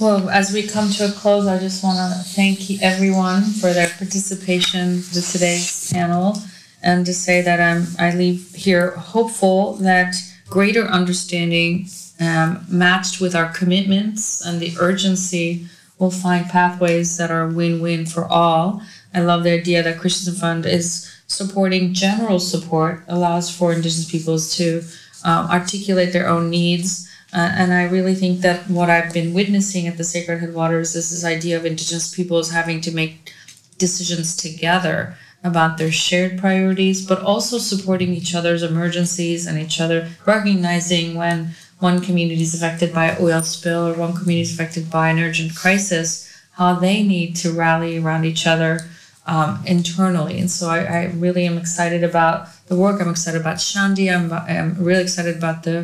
Well, as we come to a close, I just want to thank everyone for their participation to today's panel and to say that I'm, I leave here hopeful that greater understanding um, matched with our commitments and the urgency will find pathways that are win-win for all. I love the idea that Christensen Fund is supporting general support, allows for Indigenous peoples to um, articulate their own needs uh, and I really think that what I've been witnessing at the Sacred Headwaters is this idea of Indigenous peoples having to make decisions together about their shared priorities, but also supporting each other's emergencies and each other recognizing when one community is affected by an oil spill or one community is affected by an urgent crisis, how they need to rally around each other um, internally. And so I, I, really am excited about the work. I'm excited about Shandia. I'm, I'm really excited about the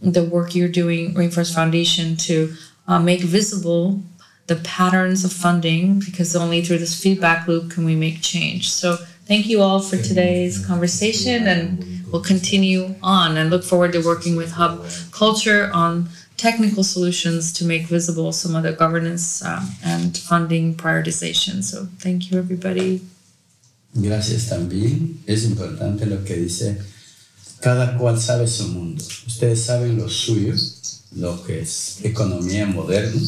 the work you're doing, Rainforest Foundation, to uh, make visible the patterns of funding because only through this feedback loop can we make change. So thank you all for today's conversation and we'll continue on and look forward to working with Hub Culture on technical solutions to make visible some of the governance um, and funding prioritization. So thank you everybody. Gracias también. Es importante lo que dice Cada cual sabe su mundo. Ustedes saben lo suyo, lo que es economía moderna.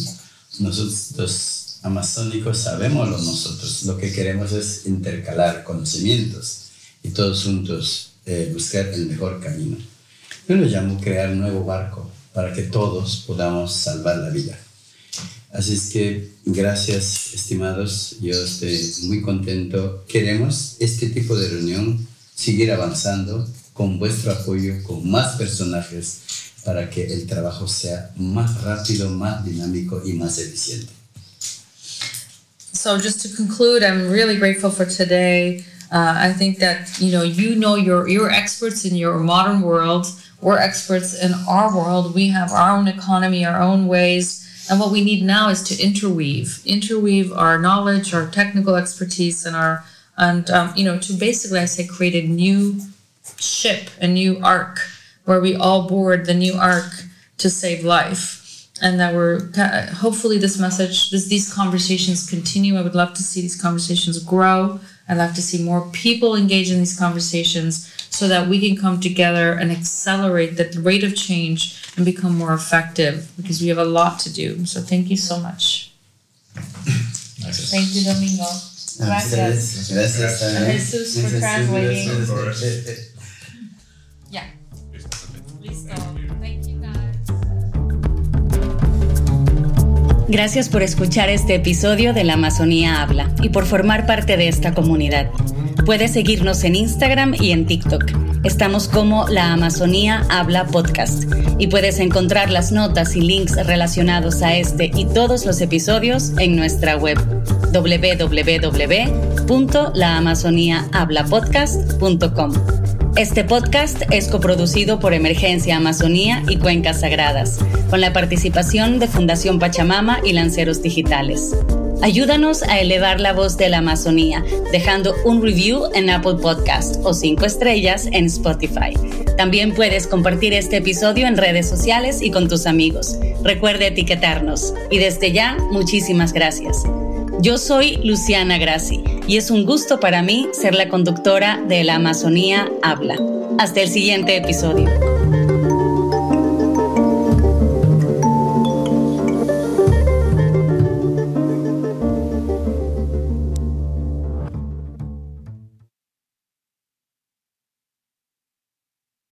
Nosotros los amazónicos sabemos lo nosotros. Lo que queremos es intercalar conocimientos y todos juntos eh, buscar el mejor camino. Yo lo llamo crear un nuevo barco para que todos podamos salvar la vida. Así es que gracias, estimados. Yo estoy muy contento. Queremos este tipo de reunión seguir avanzando con vuestro apoyo, con más personajes, para que el trabajo sea más rápido, más dinámico y más eficiente. So just to conclude, I'm really grateful for today. Uh, I think that you know you know you're you're experts in your modern world. We're experts in our world. We have our own economy, our own ways, and what we need now is to interweave, interweave our knowledge, our technical expertise, and our and um, you know to basically I say create a new ship, a new ark, where we all board the new ark to save life. And that we're hopefully this message, this, these conversations continue. I would love to see these conversations grow I'd like to see more people engage in these conversations so that we can come together and accelerate the rate of change and become more effective because we have a lot to do. So thank you so much. Nice. Thank you, Domingo. Gracias. Gracias. And Jesus for translating. Of course. Gracias por escuchar este episodio de La Amazonía Habla y por formar parte de esta comunidad. Puedes seguirnos en Instagram y en TikTok. Estamos como La Amazonía Habla Podcast y puedes encontrar las notas y links relacionados a este y todos los episodios en nuestra web www.laamazoniahablapodcast.com. Este podcast es coproducido por Emergencia Amazonía y Cuencas Sagradas, con la participación de Fundación Pachamama y Lanceros Digitales. Ayúdanos a elevar la voz de la Amazonía, dejando un review en Apple Podcast o cinco estrellas en Spotify. También puedes compartir este episodio en redes sociales y con tus amigos. Recuerde etiquetarnos. Y desde ya, muchísimas gracias. Yo soy Luciana Grassi y es un gusto para mí ser la conductora de La Amazonía Habla. Hasta el siguiente episodio.